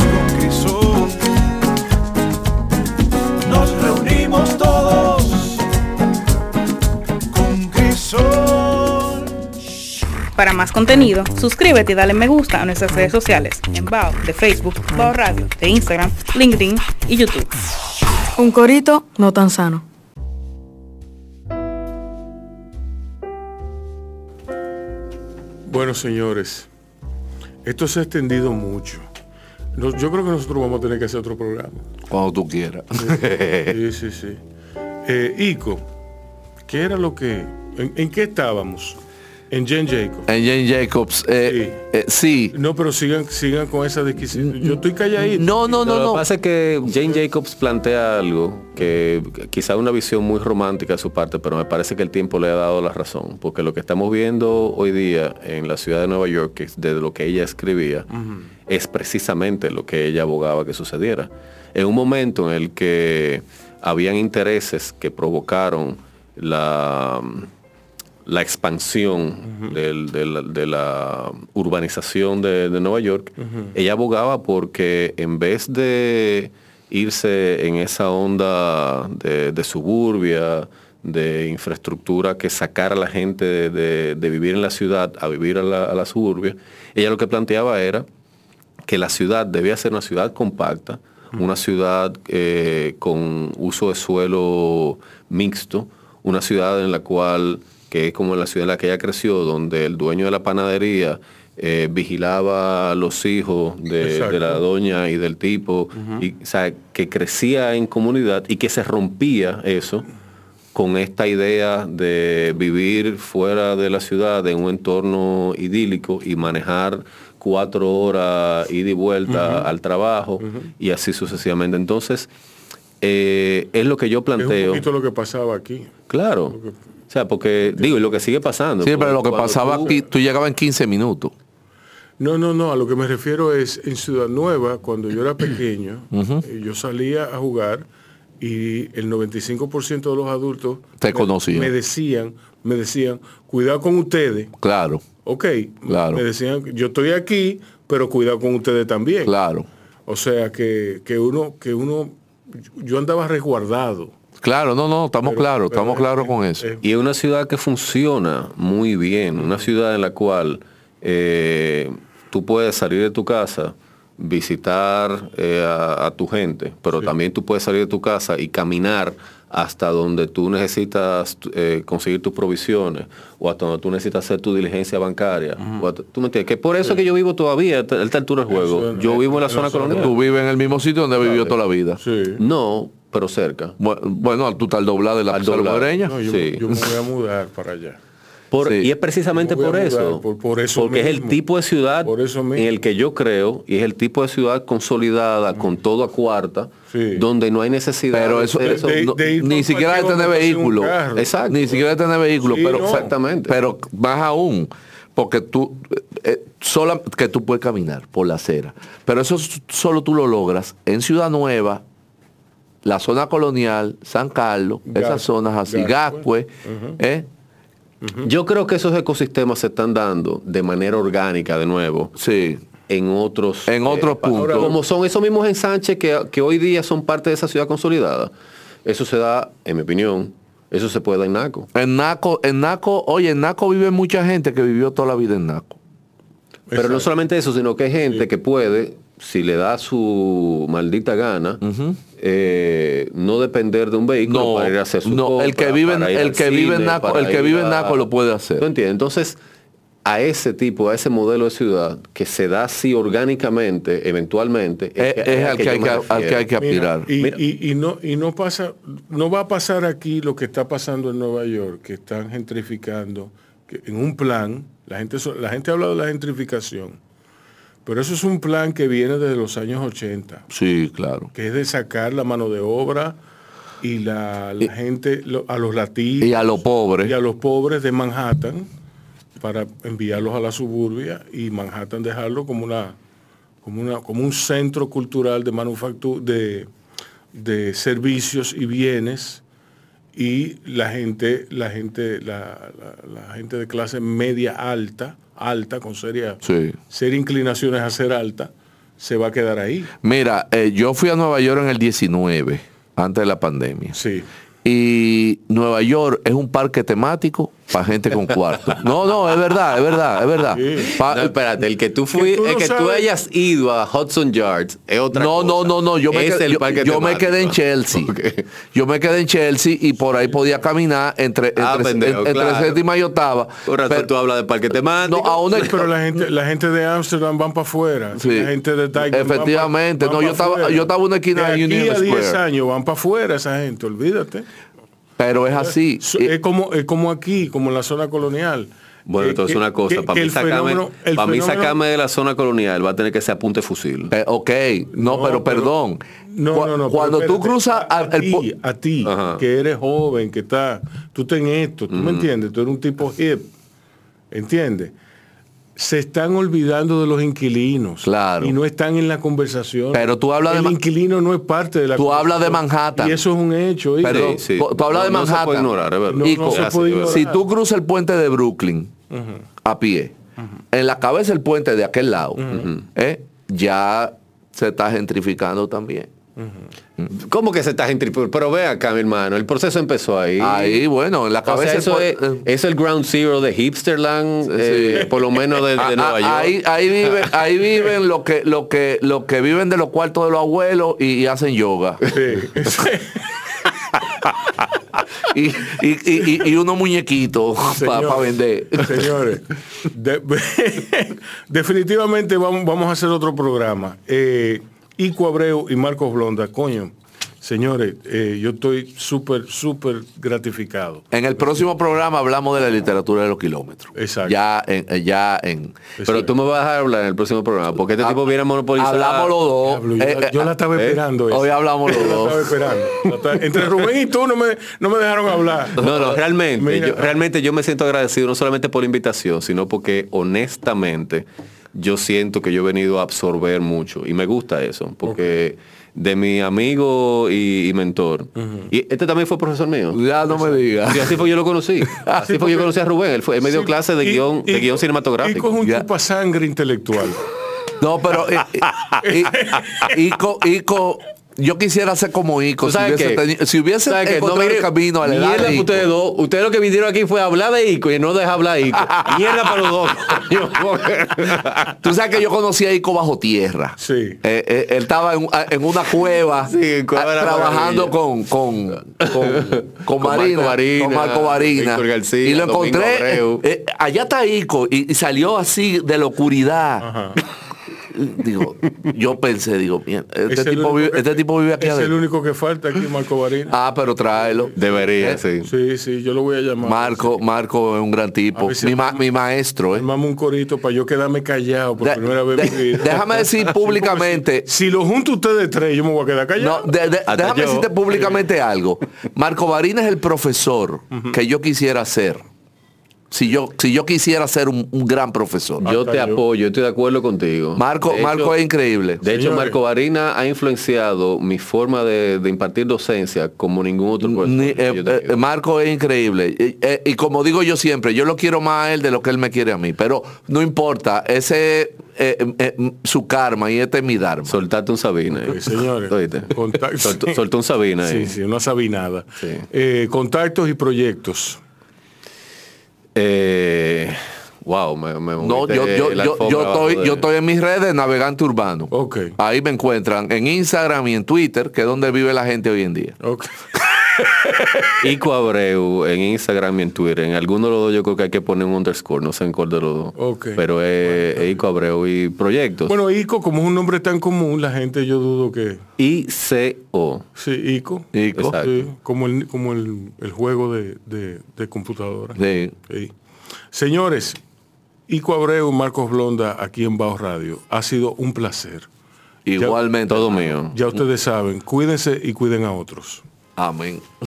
Para más contenido, suscríbete y dale me gusta a nuestras redes sociales en Bao de Facebook, Bao Radio de Instagram, LinkedIn y YouTube. Un corito no tan sano. Bueno, señores, esto se ha extendido mucho. Yo creo que nosotros vamos a tener que hacer otro programa. Cuando tú quieras. Sí, sí, sí. Eh, Ico, ¿qué era lo que... ¿En, en qué estábamos? En Jane Jacob. En Jane Jacobs, eh, eh, sí. No, pero sigan, sigan con esa disquisición. Yo estoy calladito. No, no, no, Lo que no. pasa es que Jane Jacobs plantea algo que quizá una visión muy romántica de su parte, pero me parece que el tiempo le ha dado la razón, porque lo que estamos viendo hoy día en la ciudad de Nueva York, que es de lo que ella escribía, es precisamente lo que ella abogaba que sucediera. En un momento en el que habían intereses que provocaron la la expansión del- de, la, de la urbanización de, de Nueva York, ella abogaba porque en vez de irse en esa onda de, de suburbia, de infraestructura que sacara a la gente de, vivir en la ciudad a vivir a la, a la suburbia, ella lo que planteaba era que la ciudad debía ser una ciudad compacta, una ciudad eh, con uso de suelo mixto, una ciudad en la cual, que es como la ciudad en la que ella creció, donde el dueño de la panadería eh, vigilaba a los hijos de, la doña y del tipo, y, o sea, que crecía en comunidad y que se rompía eso con esta idea de vivir fuera de la ciudad en un entorno idílico y manejar cuatro horas ida y vuelta al trabajo y así sucesivamente. Entonces, eh, es lo que yo Es un planteo. poquito lo que pasaba aquí. Claro. O sea, porque digo, y lo que sigue pasando. Sí, pero lo que pasaba tú- aquí, tú llegabas en 15 minutos. No, no, no, a lo que me refiero es en Ciudad Nueva, cuando yo era pequeño, eh, yo salía a jugar y el 95% de los adultos Te me- conocían. Me decían, me decían, cuidado con ustedes. Claro, Ok, Claro. me decían, yo estoy aquí, pero cuidado con ustedes también. claro. O sea que, que uno, que uno, yo andaba resguardado. Claro, no, no, estamos claros, estamos es- claros con eso. es- Y es una ciudad que funciona muy bien, una ciudad en la cual eh, tú puedes salir de tu casa, visitar eh, a, a tu gente, pero también tú puedes salir de tu casa y caminar hasta donde tú necesitas eh, conseguir tus provisiones o hasta donde tú necesitas hacer tu diligencia bancaria. hasta- ¿Tú me entiendes? Que por eso que yo vivo todavía a esta altura del juego. Yo vivo en la en zona la zona- colonial. Tú vives en el mismo sitio donde vivió toda la vida. Sí. No, pero cerca. Bu- Bueno, tú estás doblada de la salvadoreña. No, yo, Sí. yo me voy a mudar para allá. Por- Sí. Y es precisamente por a eso. por- por eso porque es el tipo de ciudad Por eso mismo. en el que yo creo, y es el tipo de ciudad consolidada, con todo a cuarta, Sí. donde no hay necesidad Pero de eso, hacer de- no- de ir ni siquiera de tener vehículo. Exacto. Ni siquiera de tener vehículo, Sí, pero no. Exactamente. Pero más aún, porque tú eh, sola, que tú puedes caminar por la acera. Pero eso solo tú lo logras en Ciudad Nueva, la zona colonial, San Carlos, esas zonas así, Gascue. Gascue, ¿eh? Yo creo que esos ecosistemas se están dando de manera orgánica de nuevo Sí. en otros En otros pa- puntos. Como son esos mismos ensanches que, que hoy día son parte de esa ciudad consolidada. Eso se da, en mi opinión, eso se puede dar en Naco. En Naco, en Naco, oye, en Naco vive mucha gente que vivió toda la vida en Naco. Pero no solamente eso, sino que hay gente que puede, si le da su maldita gana, eh, no depender de un vehículo No, para ir a hacer su no, el que vive el que vive en cine, Naco- el que vive en Naco lo puede hacer. ¿Tú entiendes? Entonces, a ese tipo, a ese modelo de ciudad que se da así orgánicamente, eventualmente, Es, es al, que hay que, al que hay refiero. que Mira, aspirar. y, Mira. y- y no, y no pasa, no va a pasar aquí lo que está pasando en Nueva York, que están gentrificando, que en un plan, la gente, la gente habla de la gentrificación, pero eso es un plan que viene desde los años 80, Sí, claro. que es de sacar la mano de obra y la, la gente, lo- a los latinos Y a los pobres. y a los pobres de Manhattan para enviarlos a la suburbia y Manhattan dejarlo como una como una como un centro cultural de manufactura de, de servicios y bienes y la gente la gente la, la- la gente de clase media alta alta con seria Sí. seria inclinaciones a ser alta se va a quedar ahí Mira, eh, yo fui a Nueva York en el 19, antes de la pandemia. sí Y Nueva York es un parque temático para gente con cuarto. No, no, es verdad, es verdad, es verdad. Pa- No, espérate, el que tú fui, Que tú no el que tú hayas ido a Hudson Yards es otra no, cosa. no, no, no, yo me, Es quedé, el yo, parque yo me quedé en Chelsea. Yo me quedé en Chelsea y por ahí podía caminar entre, Ah, entre, pendejo, entre claro. séptima y octava. Por razón Pero- tú hablas de parque temático. no, aún es- pero la gente la gente de Ámsterdam van para afuera Sí. la gente de Tiger van pa- Efectivamente. van No, yo estaba- yo estaba en una esquina de aquí Union a 10 Square. años van para afuera esa gente olvídate pero es así. Y- es como es como aquí como en la zona colonial Bueno, entonces que- una cosa, que- para que mí, sacarme, para mí sacarme de la zona colonial va a tener que ser a punta de fusil. Eh, ok, no, No, pero pero- perdón. no, Cu- no, no. pero Cuando tú espérate, cruzas a, al- el ti, a ti, Ajá. que eres joven, que está, tú ten esto, tú me entiendes, tú eres un tipo hip, ¿entiendes? Se están olvidando de los inquilinos. Claro. Y no están en la conversación. Pero tú hablas de El Ma- inquilino no es parte de la Tú hablas de. Manhattan. Y eso es un hecho. ¿oíste? Perdón, Sí, sí. tú, hablas de No- no se Manhattan. puede ignorar, es verdad. No, se puede ignorar. si tú cruzas el puente de Brooklyn a pie, en la cabeza del puente de aquel lado, ¿eh? ya se está gentrificando también. ¿Cómo que se está gentrificando? Pero ve acá, mi hermano, el proceso empezó ahí. Ahí, bueno, en la O sea, cabeza eso es, el ground zero de Hipsterland, eh, por lo menos de, de Ah, Nueva ah, York. Ahí, ahí viven, ahí viven lo que, lo que, lo que viven de los cuartos de los abuelos y, y hacen yoga. Sí. y, y, y- y- y unos muñequitos para vender. Señores, de- definitivamente vamos, vamos a hacer otro programa. Eh, Ico Abreu y Marcos Blonda, coño. Señores, eh, yo estoy súper, súper gratificado. En el próximo programa hablamos de la literatura de los kilómetros. Exacto. Ya en, eh, ya en. Pero tú me vas a dejar hablar en el próximo programa, porque este tipo viene a monopolizar. Hablamos los dos. Yo, Eh, la, yo la estaba eh, esperando. hoy esa. hablamos los la dos. estaba esperando. Entre Rubén y tú no me, no me dejaron hablar. No, no, realmente, Mira. yo, realmente yo me siento agradecido no solamente por la invitación, sino porque honestamente yo siento que yo he venido a absorber mucho y me gusta eso, porque de mi amigo y, y mentor, y este también fue profesor mío. Ya no me digas. Y así fue yo lo conocí. Así fue yo conocí a Rubén. Él, fue, él me dio Sí, clase de y- guion, de y- guion cinematográfico. Ico es un Ya. chupa sangre intelectual. No, pero eh, eh, y- Ico, Ico, yo quisiera ser como Ico. ¿Tú Si hubiese, qué? teni- si hubiese encontrado mire, el camino a la edad de Ico. ustedes dos. Ustedes lo que vinieron aquí fue a hablar de Ico y no dejar hablar de Ico. mierda para los dos. Tú sabes que yo conocí a Ico bajo tierra. Sí. Eh, eh, él estaba en, en una cueva Sí, en Cueva de la ah, trabajando con con con, con Con Marina, Marco Barina, con Marco Barina. Víctor García, y lo encontré. Eh, allá está Ico y, y salió así de la oscuridad. Ajá. Digo, yo pensé, digo, mierda, Es este el tipo, vive, que- este tipo vive aquí Es el adentro. único que falta aquí, Marco Barina. Ah, pero tráelo. Debería, Eh, sí. Sí, sí, yo lo voy a llamar. Marco, Marco es un gran tipo. si- Mi, ma- mi maestro, ¿eh? Un corito para yo quedarme callado por De- primera vez de- déjame decir públicamente- Si, si lo junto ustedes tres, yo me voy a quedar No, callado. de- de- Hasta déjame yo. decirte públicamente algo. Marco Barina es el profesor que yo quisiera ser. Si yo, si yo quisiera ser un, un gran profesor. Yo Hasta te yo. apoyo, estoy de acuerdo contigo. Marco, De Marco hecho- es increíble. De hecho, Señores. Marco Barina ha influenciado mi forma de, de impartir docencia como ningún otro profesor. Ni- eh, eh, Marco es increíble. Y, eh, y como digo yo siempre, yo lo quiero más a él de lo que él me quiere a mí. Pero no importa, ese es su karma y este es mi dharma. Soltate un Sabina. ahí. Sí, señores. Soltó, soltó un Sabina. ahí. Sí, sí, una sabinada. Sí. Eh, contactos y proyectos. Eh, wow, me, me No, yo, yo, yo, estoy, de- yo estoy en mis redes navegante urbano. Ok. Ahí me encuentran en Instagram y en Twitter, que es donde vive la gente hoy en día. Ok. Ico Abreu en Instagram y en Twitter. En alguno de los dos yo creo que hay que poner un underscore, no sé en cuál de los dos. Ok. Pero es Ico Abreu y proyectos. Bueno, ICO, como es un nombre tan común, la gente yo dudo que... ICO. Sí, ICO. Ico. Sí, como el, como el, el juego de, de, de computadora. Sí. Sí. Señores, Ico Abreu, Marcos Blonda, aquí en Bajo Radio. Ha sido un placer. Igualmente. Todo mío. Ya ustedes saben, cuídense y cuiden a otros. Ah, Amém.